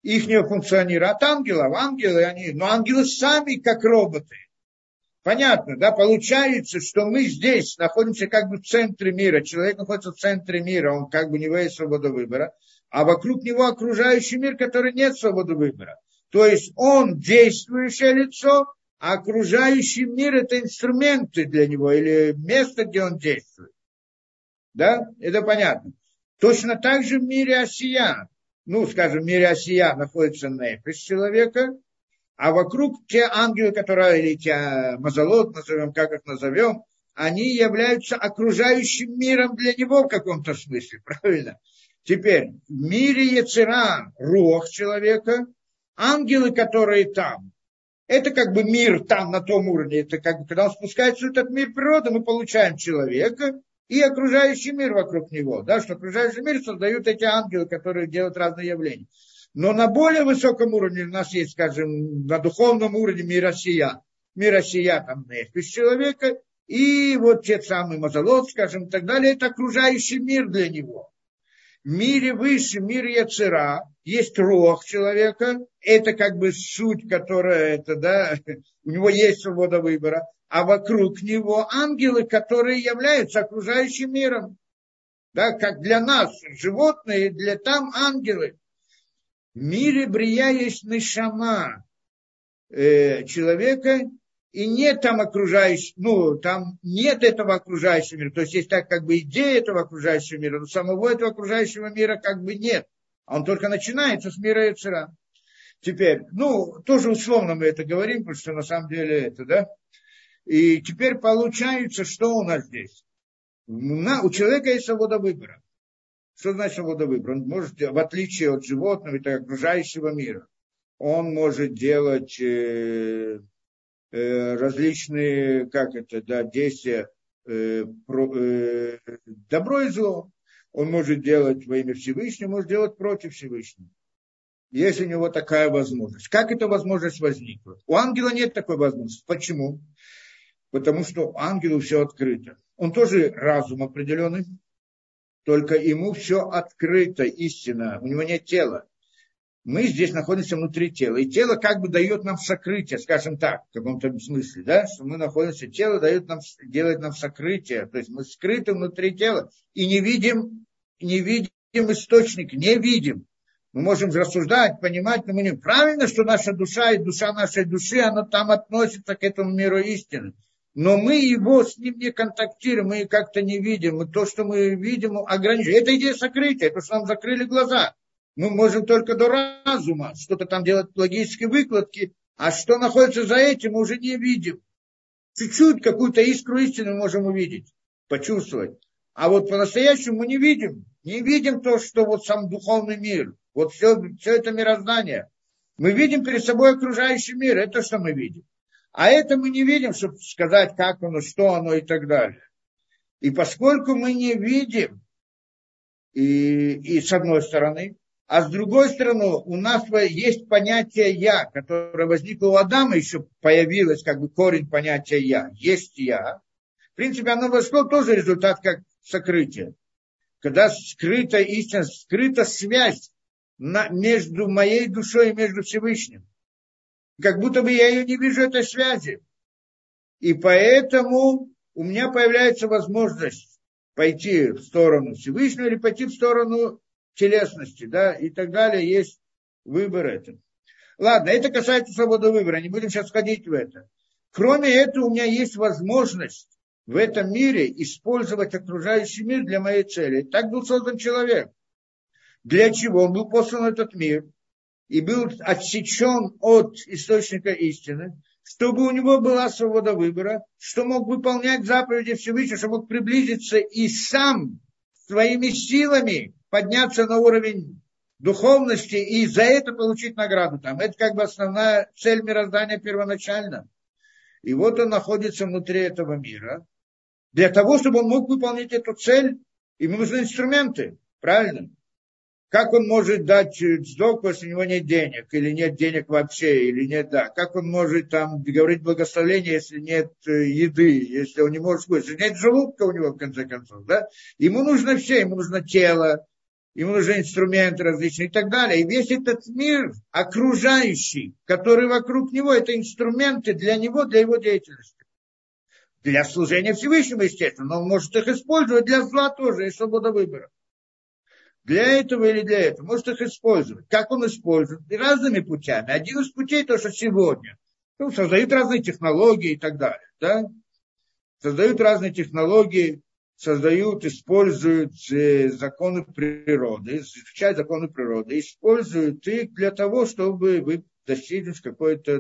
их функционирования? От ангелов. Ангелы они, но ангелы сами как роботы. Понятно, да, получается, что мы здесь находимся как бы в центре мира, человек находится в центре мира, он как бы не имеет свободы выбора, а вокруг него окружающий мир, который нет свободы выбора. То есть он действующее лицо, а окружающий мир это инструменты для него или место, где он действует. Да, это понятно. Точно так же в мире Осия, ну, скажем, в мире Осия находится нефиш человека, а вокруг те ангелы, которые, или те мазолот, назовем, как их назовем, они являются окружающим миром для него в каком-то смысле, правильно? Теперь, в мире Яцера, рух человека, ангелы, которые там, это как бы мир там, на том уровне, это как бы, когда он спускается в этот мир природы, мы получаем человека и окружающий мир вокруг него, да, что окружающий мир создают эти ангелы, которые делают разные явления. Но на более высоком уровне у нас есть, скажем, на духовном уровне миросия. Миросия, там, нефиш человека, и вот те самые мазолот, скажем, и так далее, это окружающий мир для него. В мире выше, в мире Яцера, есть рог человека, это как бы суть, которая, это, да, у него есть свобода выбора, а вокруг него ангелы, которые являются окружающим миром. Да, как для нас животные, для там ангелы. Мире Брия есть нишама э, человека, и нет там окружающего, ну, там нет этого окружающего мира. То есть есть так как бы идея этого окружающего мира, но самого этого окружающего мира как бы нет. Он только начинается с мира Яцера. Теперь, ну, тоже условно мы это говорим, потому что на самом деле это, да. И теперь получается, что у нас здесь? У человека есть свобода выбора. Что значит свобода выбора? Он может, в отличие от животного и окружающего мира, он может делать э, э, различные, как это, да, действия, э, про, э, добро и зло. Он может делать во имя Всевышнего, может делать против Всевышнего. Есть у него такая возможность. Как эта возможность возникла? У ангела нет такой возможности. Почему? Потому что ангелу все открыто. Он тоже разум определенный, только ему все открыто, истина, у него нет тела. Мы здесь находимся внутри тела, и тело как бы дает нам сокрытие, скажем так, в каком-то смысле, да, что мы находимся, тело дает нам, делает нам сокрытие, то есть мы скрыты внутри тела и не видим, не видим источник, не видим. Мы можем рассуждать, понимать, но мы не... Правильно, что наша душа и душа нашей души, она там относится к этому миру истины но мы его с ним не контактируем, мы как-то не видим. Мы то, что мы видим, ограничиваем. Это идея сокрытия, то, что нам закрыли глаза. Мы можем только до разума что-то там делать, логические выкладки, а что находится за этим, мы уже не видим. Чуть-чуть какую-то искру истины можем увидеть, почувствовать. А вот по-настоящему мы не видим. Не видим то, что вот сам духовный мир. Вот все, все это мироздание. Мы видим перед собой окружающий мир. Это что мы видим. А это мы не видим, чтобы сказать, как оно, что оно и так далее. И поскольку мы не видим, и, и с одной стороны, а с другой стороны, у нас есть понятие «я», которое возникло у Адама, еще появилось как бы корень понятия «я». Есть «я». В принципе, оно вошло тоже результат как сокрытие. Когда скрыта истина, скрыта связь на, между моей душой и между Всевышним. Как будто бы я ее не вижу, этой связи. И поэтому у меня появляется возможность пойти в сторону Всевышнего или пойти в сторону телесности, да, и так далее, есть выбор это. Ладно, это касается свободы выбора, не будем сейчас ходить в это. Кроме этого, у меня есть возможность в этом мире использовать окружающий мир для моей цели. Так был создан человек. Для чего? Он был послан в этот мир и был отсечен от источника истины, чтобы у него была свобода выбора, что мог выполнять заповеди Всевышнего, что мог приблизиться и сам своими силами подняться на уровень духовности и за это получить награду там. Это как бы основная цель мироздания первоначально. И вот он находится внутри этого мира. Для того, чтобы он мог выполнить эту цель, ему нужны инструменты. Правильно? Как он может дать сдоку, если у него нет денег, или нет денег вообще, или нет, да. Как он может там говорить благословение, если нет э, еды, если он не может если нет желудка у него, в конце концов, да. Ему нужно все, ему нужно тело, ему нужны инструменты различные и так далее. И весь этот мир окружающий, который вокруг него, это инструменты для него, для его деятельности. Для служения Всевышнему, естественно, но он может их использовать для зла тоже, и свобода выбора. Для этого или для этого. Может их использовать. Как он использует? И разными путями. Один из путей то, что сегодня. Ну, создают разные технологии и так далее. Да? Создают разные технологии, создают, используют э, законы природы, изучают законы природы, используют их для того, чтобы вы достигнуть какой-то,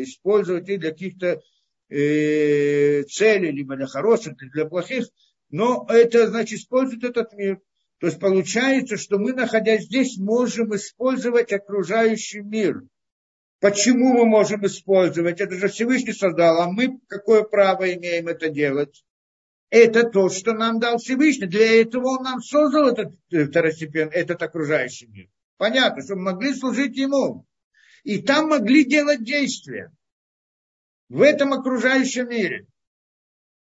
использовать их для каких-то э, целей, либо для хороших, либо для плохих, но это значит используют этот мир. То есть получается, что мы, находясь здесь, можем использовать окружающий мир. Почему мы можем использовать? Это же Всевышний создал, а мы какое право имеем это делать? Это то, что нам дал Всевышний. Для этого он нам создал этот э, второстепенный, этот окружающий мир. Понятно, чтобы могли служить ему. И там могли делать действия. В этом окружающем мире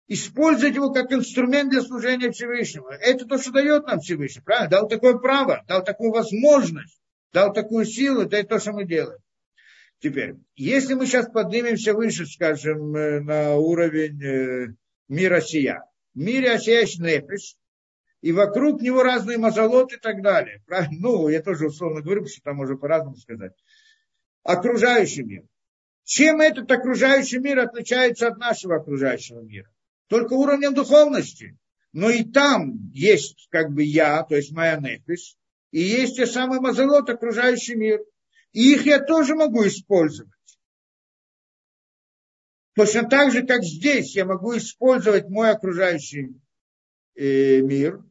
использовать его как инструмент для служения Всевышнего. Это то, что дает нам Всевышний, правильно? Дал такое право, дал такую возможность, дал такую силу, это то, что мы делаем. Теперь, если мы сейчас поднимемся выше, скажем, э, на уровень э, мира сия. В мире сия есть и вокруг него разные мазолоты и так далее. Правильно? Ну, я тоже условно говорю, потому что там можно по-разному сказать. Окружающий мир. Чем этот окружающий мир отличается от нашего окружающего мира? Только уровнем духовности. Но и там есть как бы я, то есть моя нефиш, и есть те самые мазолот, окружающий мир. И их я тоже могу использовать. Точно так же, как здесь я могу использовать мой окружающий э, мир,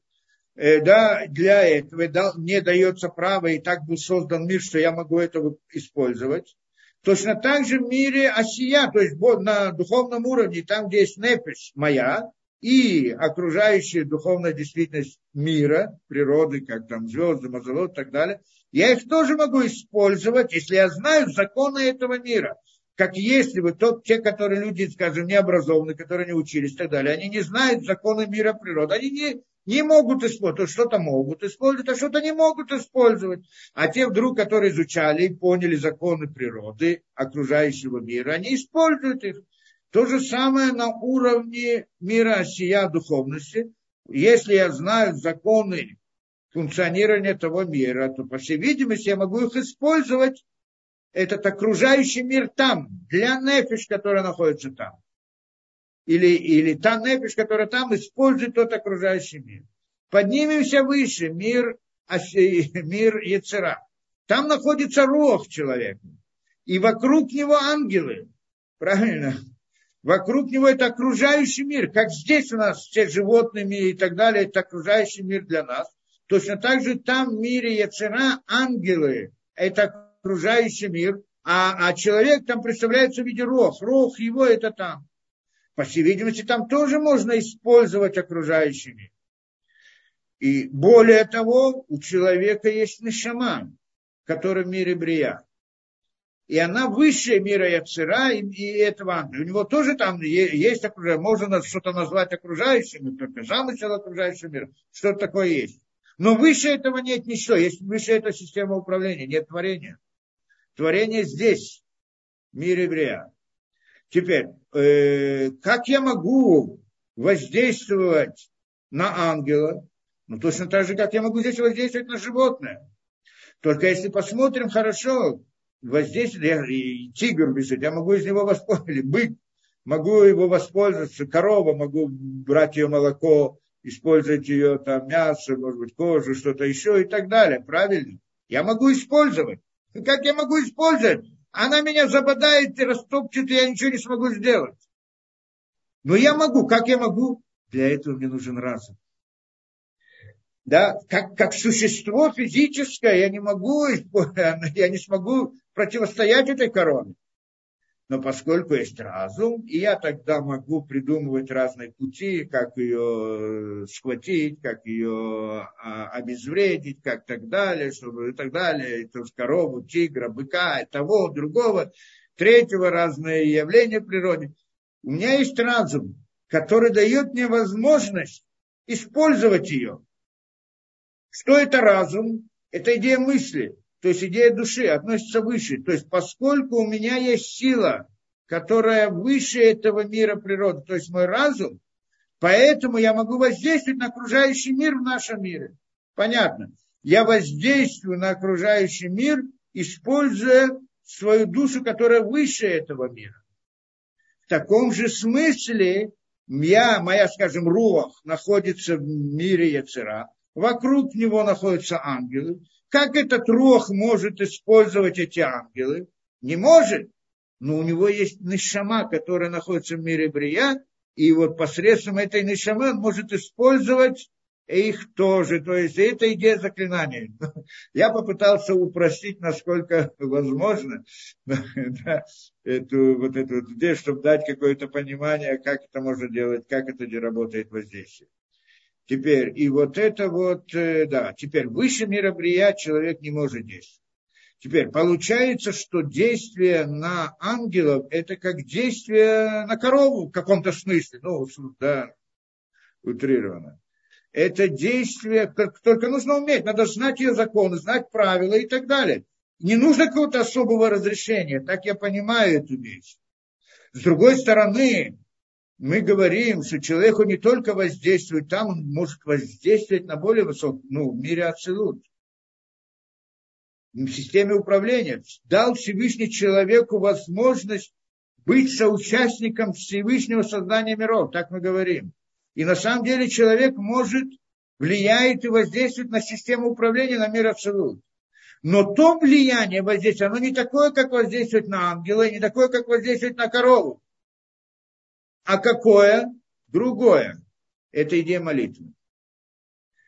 э, да, для этого да, мне дается право, и так был создан мир, что я могу это использовать. Точно так же в мире осия, то есть на духовном уровне, там, где есть непиш моя, и окружающая духовная действительность мира, природы, как там звезды, мазолот и так далее, я их тоже могу использовать, если я знаю законы этого мира. Как если бы тот, те, которые люди, скажем, не образованы, которые не учились и так далее, они не знают законы мира природы, они не, не могут использовать, что-то могут использовать, а что-то не могут использовать. А те вдруг, которые изучали и поняли законы природы, окружающего мира, они используют их. То же самое на уровне мира осия духовности. Если я знаю законы функционирования того мира, то, по всей видимости, я могу их использовать, этот окружающий мир там, для нефиш, которая находится там или, или та нефиш, которая там, использует тот окружающий мир. Поднимемся выше, мир, мир Яцера. Там находится рог человека. И вокруг него ангелы. Правильно? Вокруг него это окружающий мир. Как здесь у нас все животными и так далее, это окружающий мир для нас. Точно так же там в мире Яцера ангелы. Это окружающий мир, а, а человек там представляется в виде рох. Рох его это там. По всей видимости, там тоже можно использовать окружающими. И более того, у человека есть нишама, который в мире брия. И она выше мира Яцера и, и этого. У него тоже там есть окружающее, можно что-то назвать окружающим, только замысел окружающего мира, что-то такое есть. Но выше этого нет ничего, есть выше эта система управления, нет творения. Творение здесь, в мире Брия. Теперь, э, как я могу воздействовать на ангела? Ну, точно так же, как я могу здесь воздействовать на животное. Только если посмотрим хорошо, воздействие, и тигр бежит, я могу из него воспользоваться, или бык, могу его воспользоваться, корова, могу брать ее молоко, использовать ее там мясо, может быть, кожу, что-то еще и так далее, правильно? Я могу использовать. Как я могу использовать? Она меня забодает и растопчет, и я ничего не смогу сделать. Но я могу. Как я могу? Для этого мне нужен разум да, как, как существо физическое, я не могу, я не смогу противостоять этой короне. Но поскольку есть разум, и я тогда могу придумывать разные пути, как ее э, схватить, как ее а, обезвредить, как так далее, чтобы и так далее, то есть корову, тигра, быка, того, другого, третьего, разные явления в природе. У меня есть разум, который дает мне возможность использовать ее. Что это разум? Это идея мысли, то есть идея души, относится выше. То есть поскольку у меня есть сила, которая выше этого мира природы, то есть мой разум, поэтому я могу воздействовать на окружающий мир в нашем мире. Понятно. Я воздействую на окружающий мир, используя свою душу, которая выше этого мира. В таком же смысле я, моя, скажем, руах находится в мире Яцера, вокруг него находятся ангелы. Как этот рох может использовать эти ангелы? Не может. Но у него есть нишама, которая находится в мире Брия, и вот посредством этой нишамы он может использовать их тоже. То есть это идея заклинания. Я попытался упростить, насколько возможно, да, эту, вот эту идею, чтобы дать какое-то понимание, как это можно делать, как это работает воздействие. Теперь, и вот это вот, э, да, теперь выше мира брия человек не может действовать. Теперь, получается, что действие на ангелов – это как действие на корову в каком-то смысле, ну, да, утрированно. Это действие, только нужно уметь, надо знать ее законы, знать правила и так далее. Не нужно какого-то особого разрешения, так я понимаю эту вещь. С другой стороны, мы говорим, что человеку не только воздействует там, он может воздействовать на более высоком, ну, в мире Ацелут, в системе управления. Дал Всевышний человеку возможность быть соучастником Всевышнего создания миров, так мы говорим. И на самом деле человек может, влияет и воздействует на систему управления на мир Абсолют. Но то влияние воздействия, оно не такое, как воздействует на ангела, не такое, как воздействует на корову. А какое? Другое. Это идея молитвы.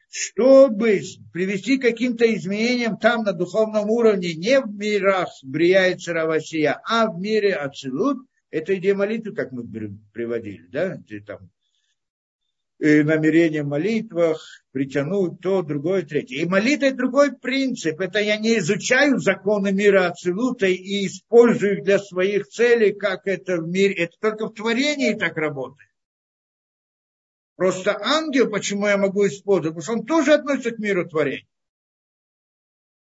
Чтобы привести к каким-то изменениям там на духовном уровне, не в мирах Брия и Царавасия, а в мире Ацилут, это идея молитвы, как мы приводили, да, там и намерение в молитвах, притянуть то, другое, третье. И молитва – это другой принцип. Это я не изучаю законы мира Ацилута и использую их для своих целей, как это в мире. Это только в творении так работает. Просто ангел, почему я могу использовать? Потому что он тоже относится к миру творения.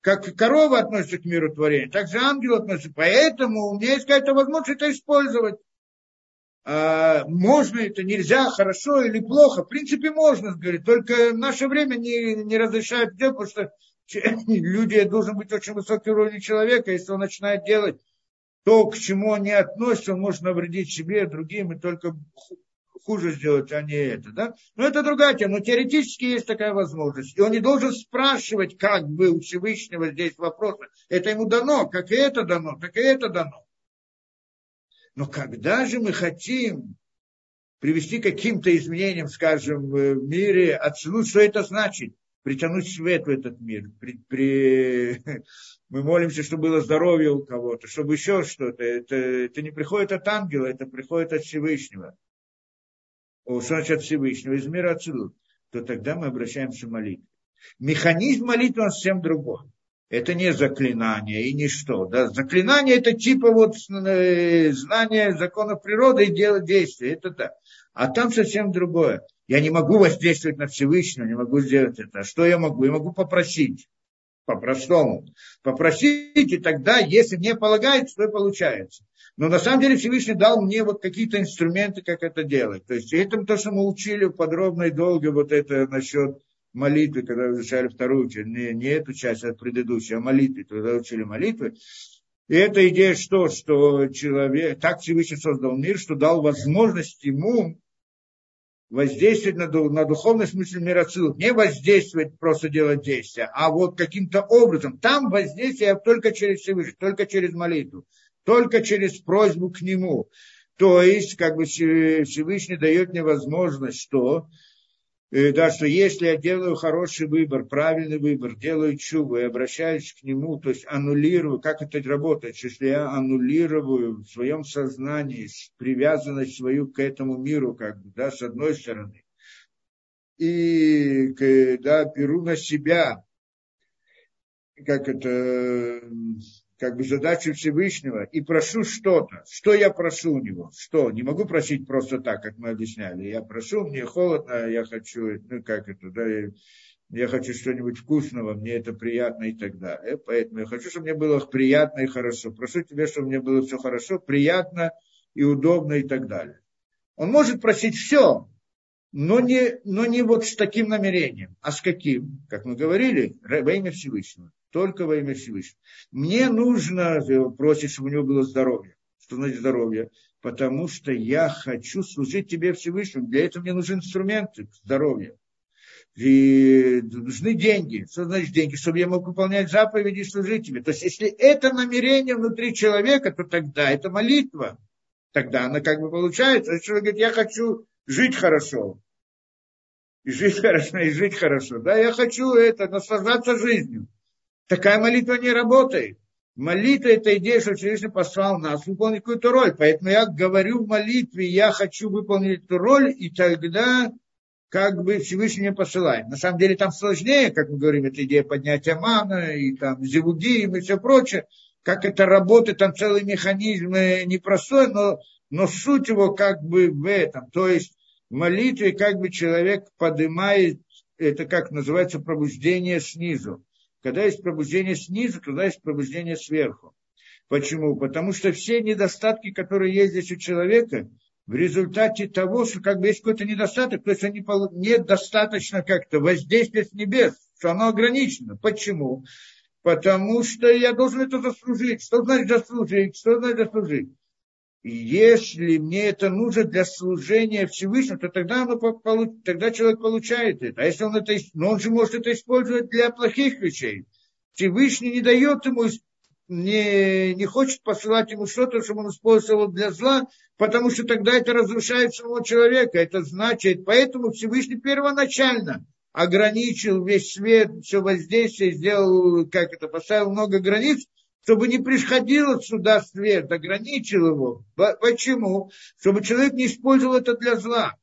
Как корова относится к миру творения, так же ангел относится. Поэтому у меня есть какая-то возможность это использовать. А, можно это, нельзя, хорошо или плохо. В принципе, можно, говорит, только наше время не, не разрешают делать, потому что люди должен быть очень высокий уровень человека, если он начинает делать то, к чему он не относится, он может навредить себе, другим, и только хуже сделать, а не это. Да? Но это другая тема. Но теоретически есть такая возможность. И он не должен спрашивать, как бы у Всевышнего здесь вопрос. Это ему дано, как и это дано, так и это дано. Но когда же мы хотим привести каким-то изменениям, скажем, в мире Ацелут, что это значит? притянуть свет в этот мир. При, при... Мы молимся, чтобы было здоровье у кого-то, чтобы еще что-то. Это, это не приходит от ангела, это приходит от Всевышнего. О, что значит от Всевышнего? Из мира отсюда. То тогда мы обращаемся к молитве. Механизм молитвы он совсем другой. Это не заклинание и ничто. Да? Заклинание это типа вот э, знание законов природы и делать действия. Это так. А там совсем другое. Я не могу воздействовать на Всевышнего, не могу сделать это. А что я могу? Я могу попросить. По-простому. Попросить, и тогда, если мне полагается, то и получается. Но на самом деле Всевышний дал мне вот какие-то инструменты, как это делать. То есть это то, что мы учили подробно и долго, вот это насчет молитвы, когда изучали вторую часть, не, не эту часть, а предыдущую, а молитвы, когда учили молитвы. И эта идея что? Что человек, так Всевышний создал мир, что дал возможность ему воздействовать на, на духовный смысл мира целых. Не воздействовать, просто делать действия, а вот каким-то образом. Там воздействие только через Всевышний, только через молитву, только через просьбу к нему. То есть, как бы Всевышний дает мне возможность, что Э, да, что если я делаю хороший выбор, правильный выбор, делаю чубу и обращаюсь к нему, то есть аннулирую, как это работает, если я аннулирую в своем сознании привязанность свою к этому миру, как бы, да, с одной стороны, и да, беру на себя, как это, как бы задачу Всевышнего и прошу что-то. Что я прошу у него? Что? Не могу просить просто так, как мы объясняли. Я прошу, мне холодно, я хочу, ну как это, да, я, я хочу что-нибудь вкусного, мне это приятно и так далее. Поэтому я хочу, чтобы мне было приятно и хорошо. Прошу тебя, чтобы мне было все хорошо, приятно и удобно и так далее. Он может просить все, но не, но не вот с таким намерением. А с каким? Как мы говорили, во имя Всевышнего только во имя Всевышнего. Мне нужно э, просить, чтобы у него было здоровье. Что значит здоровье? Потому что я хочу служить тебе Всевышнему. Для этого мне нужны инструменты здоровья. И нужны деньги. Что значит деньги? Чтобы я мог выполнять заповеди и служить тебе. То есть, если это намерение внутри человека, то тогда это молитва. Тогда она как бы получается. Человек говорит, я хочу жить хорошо. И жить хорошо, и жить хорошо. Да, я хочу это, наслаждаться жизнью. Такая молитва не работает. Молитва – это идея, что Всевышний послал нас выполнить какую-то роль. Поэтому я говорю в молитве, я хочу выполнить эту роль, и тогда как бы Всевышний мне посылает. На самом деле там сложнее, как мы говорим, это идея поднятия мана, и там зевудим, и все прочее. Как это работает, там целый механизм непростой, но, но суть его как бы в этом. То есть в молитве как бы человек поднимает, это как называется, пробуждение снизу. Когда есть пробуждение снизу, тогда есть пробуждение сверху. Почему? Потому что все недостатки, которые есть здесь у человека, в результате того, что как бы есть какой-то недостаток, то есть они недостаточно как-то воздействия с небес, что оно ограничено. Почему? Потому что я должен это заслужить. Что значит заслужить? Что значит заслужить? Если мне это нужно для служения Всевышнему, то тогда, оно, тогда человек получает это. А если он это, но он же может это использовать для плохих вещей. Всевышний не дает ему, не, не хочет посылать ему что-то, чтобы он использовал для зла, потому что тогда это разрушает самого человека. Это значит, поэтому Всевышний первоначально ограничил весь свет, все воздействие, сделал, как это, поставил много границ, чтобы не приходило сюда свет, ограничил его. Почему? Чтобы человек не использовал это для зла.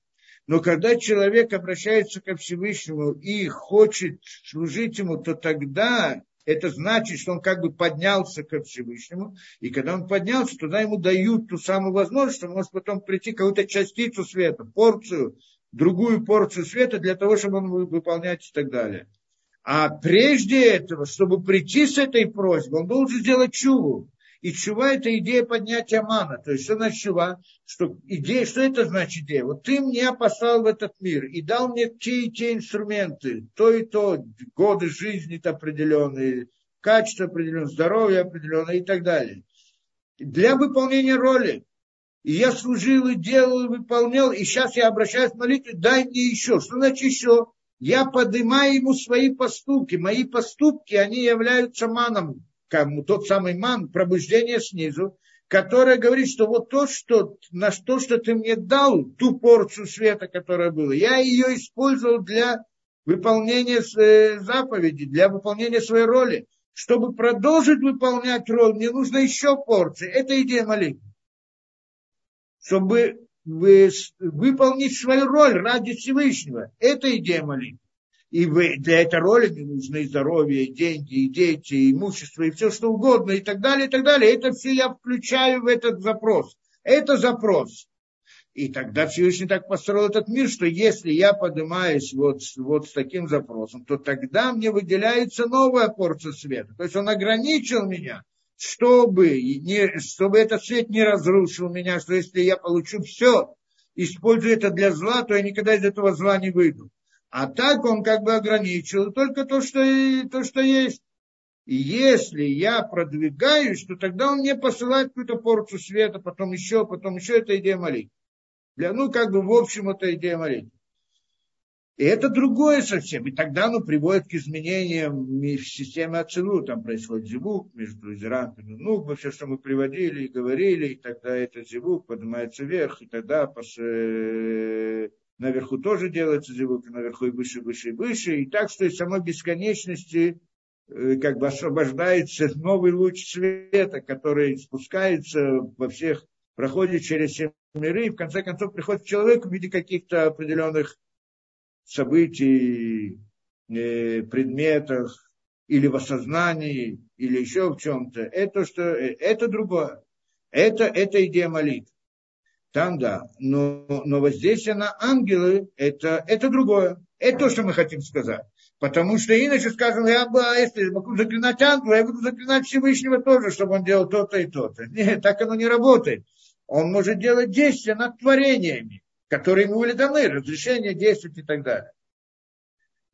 Но когда человек обращается ко Всевышнему и хочет служить ему, то тогда это значит, что он как бы поднялся ко Всевышнему, и когда он поднялся, туда ему дают ту самую возможность, что он может потом прийти какую-то частицу света, порцию, другую порцию света для того, чтобы он выполнять и так далее. А прежде этого, чтобы прийти с этой просьбой, он должен сделать чуву. И чува – это идея поднятия мана. То есть, что значит чува? Что, идея, что это значит идея? Вот ты меня послал в этот мир и дал мне те и те инструменты, то и то, годы жизни определенные, качество определенное, здоровье определенное и так далее. Для выполнения роли. И я служил и делал, и выполнял, и сейчас я обращаюсь к молитве, дай мне еще. Что значит еще? Я поднимаю ему свои поступки. Мои поступки, они являются маном, как тот самый ман, пробуждение снизу, которое говорит, что вот то, что, на то, что ты мне дал, ту порцию света, которая была, я ее использовал для выполнения заповеди, для выполнения своей роли. Чтобы продолжить выполнять роль, мне нужно еще порции. Это идея молитвы. Чтобы выполнить свою роль ради Всевышнего. Это идея молитвы. И для этой роли мне нужны здоровье, деньги, и дети, и имущество, и все что угодно, и так далее, и так далее. Это все я включаю в этот запрос. Это запрос. И тогда Всевышний так построил этот мир, что если я поднимаюсь вот, вот с таким запросом, то тогда мне выделяется новая порция света. То есть он ограничил меня, чтобы, не, чтобы этот свет не разрушил меня, что если я получу все, использую это для зла, то я никогда из этого зла не выйду. А так он как бы ограничил только то, что, то, что есть. И если я продвигаюсь, то тогда он мне посылает какую-то порцию света, потом еще, потом еще. Это идея молитвы. Для, ну, как бы в общем, это идея молитвы. И это другое совсем. И тогда оно приводит к изменениям в системе Ацилу. Там происходит зивук между изерантами. Ну, все, что мы приводили и говорили, и тогда этот зивук поднимается вверх, и тогда после наверху тоже делается зевук, наверху и выше, выше, и выше. И так, что из самой бесконечности э, как бы освобождается новый луч света, который спускается во всех, проходит через все миры, и в конце концов приходит к человеку в виде каких-то определенных событий, э, предметов, или в осознании, или еще в чем-то. Это, что, э, это другое. Это, это идея молитвы. Там да. Но, но воздействие на ангелы это, это другое. Это то, что мы хотим сказать. Потому что иначе скажем, я бы, а если могу заклинать ангела, я буду заклинать Всевышнего тоже, чтобы он делал то-то и то-то. Нет, так оно не работает. Он может делать действия над творениями, которые ему были даны, разрешение действовать и так далее.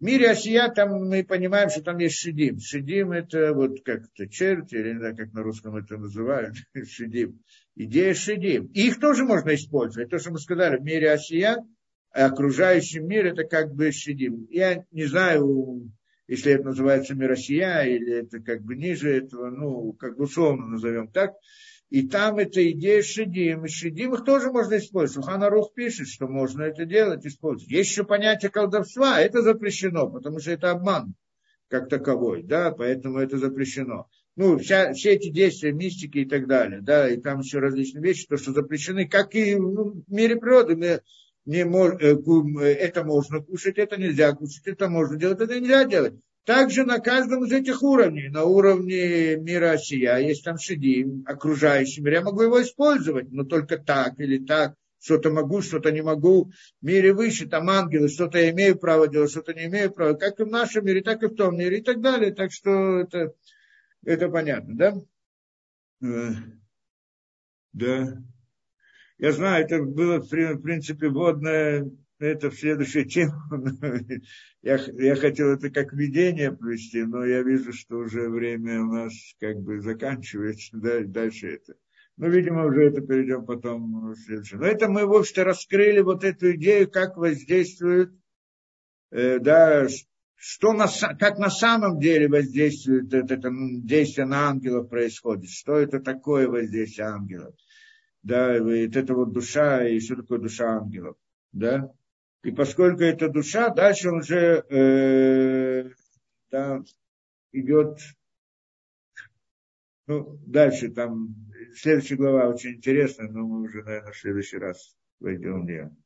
В мире Осия там мы понимаем, что там есть шидим. Шидим это вот как-то черти, или не знаю, как на русском это называют, шидим. Идея шидим. Их тоже можно использовать. То, что мы сказали, в мире Осия, окружающий мир это как бы шидим. Я не знаю, если это называется мир Осия, или это как бы ниже этого, ну, как бы условно назовем так. И там эта идея шедим. И шедим их тоже можно использовать. Сухана Рух пишет, что можно это делать, использовать. Есть еще понятие колдовства, это запрещено, потому что это обман как таковой, да, поэтому это запрещено. Ну, вся, все эти действия, мистики и так далее, да, и там еще различные вещи, то, что запрещены, как и в мире природы. Мы не мож, э, это можно кушать, это нельзя кушать, это можно делать, это нельзя делать. Также на каждом из этих уровней, на уровне мира Осия, есть там шедим, окружающий мир, я могу его использовать, но только так или так, что-то могу, что-то не могу. В мире выше, там ангелы, что-то я имею право делать, что-то не имею права, как и в нашем мире, так и в том мире и так далее. Так что это, это понятно, да? Э, да. Я знаю, это было, в принципе, водное это в следующую тему. я, я хотел это как видение привести, но я вижу, что уже время у нас как бы заканчивается. Да, дальше это. Ну, видимо, уже это перейдем потом в следующее. Но это мы, в общем-то, раскрыли вот эту идею, как воздействует, э, да, что на, как на самом деле воздействует это, это действие на ангелов происходит. Что это такое воздействие ангелов? Да, это вот душа, и что такое душа ангелов? Да? И поскольку это душа, дальше он уже э, да, идет, ну, дальше там, следующая глава очень интересная, но мы уже, наверное, в следующий раз войдем в нее.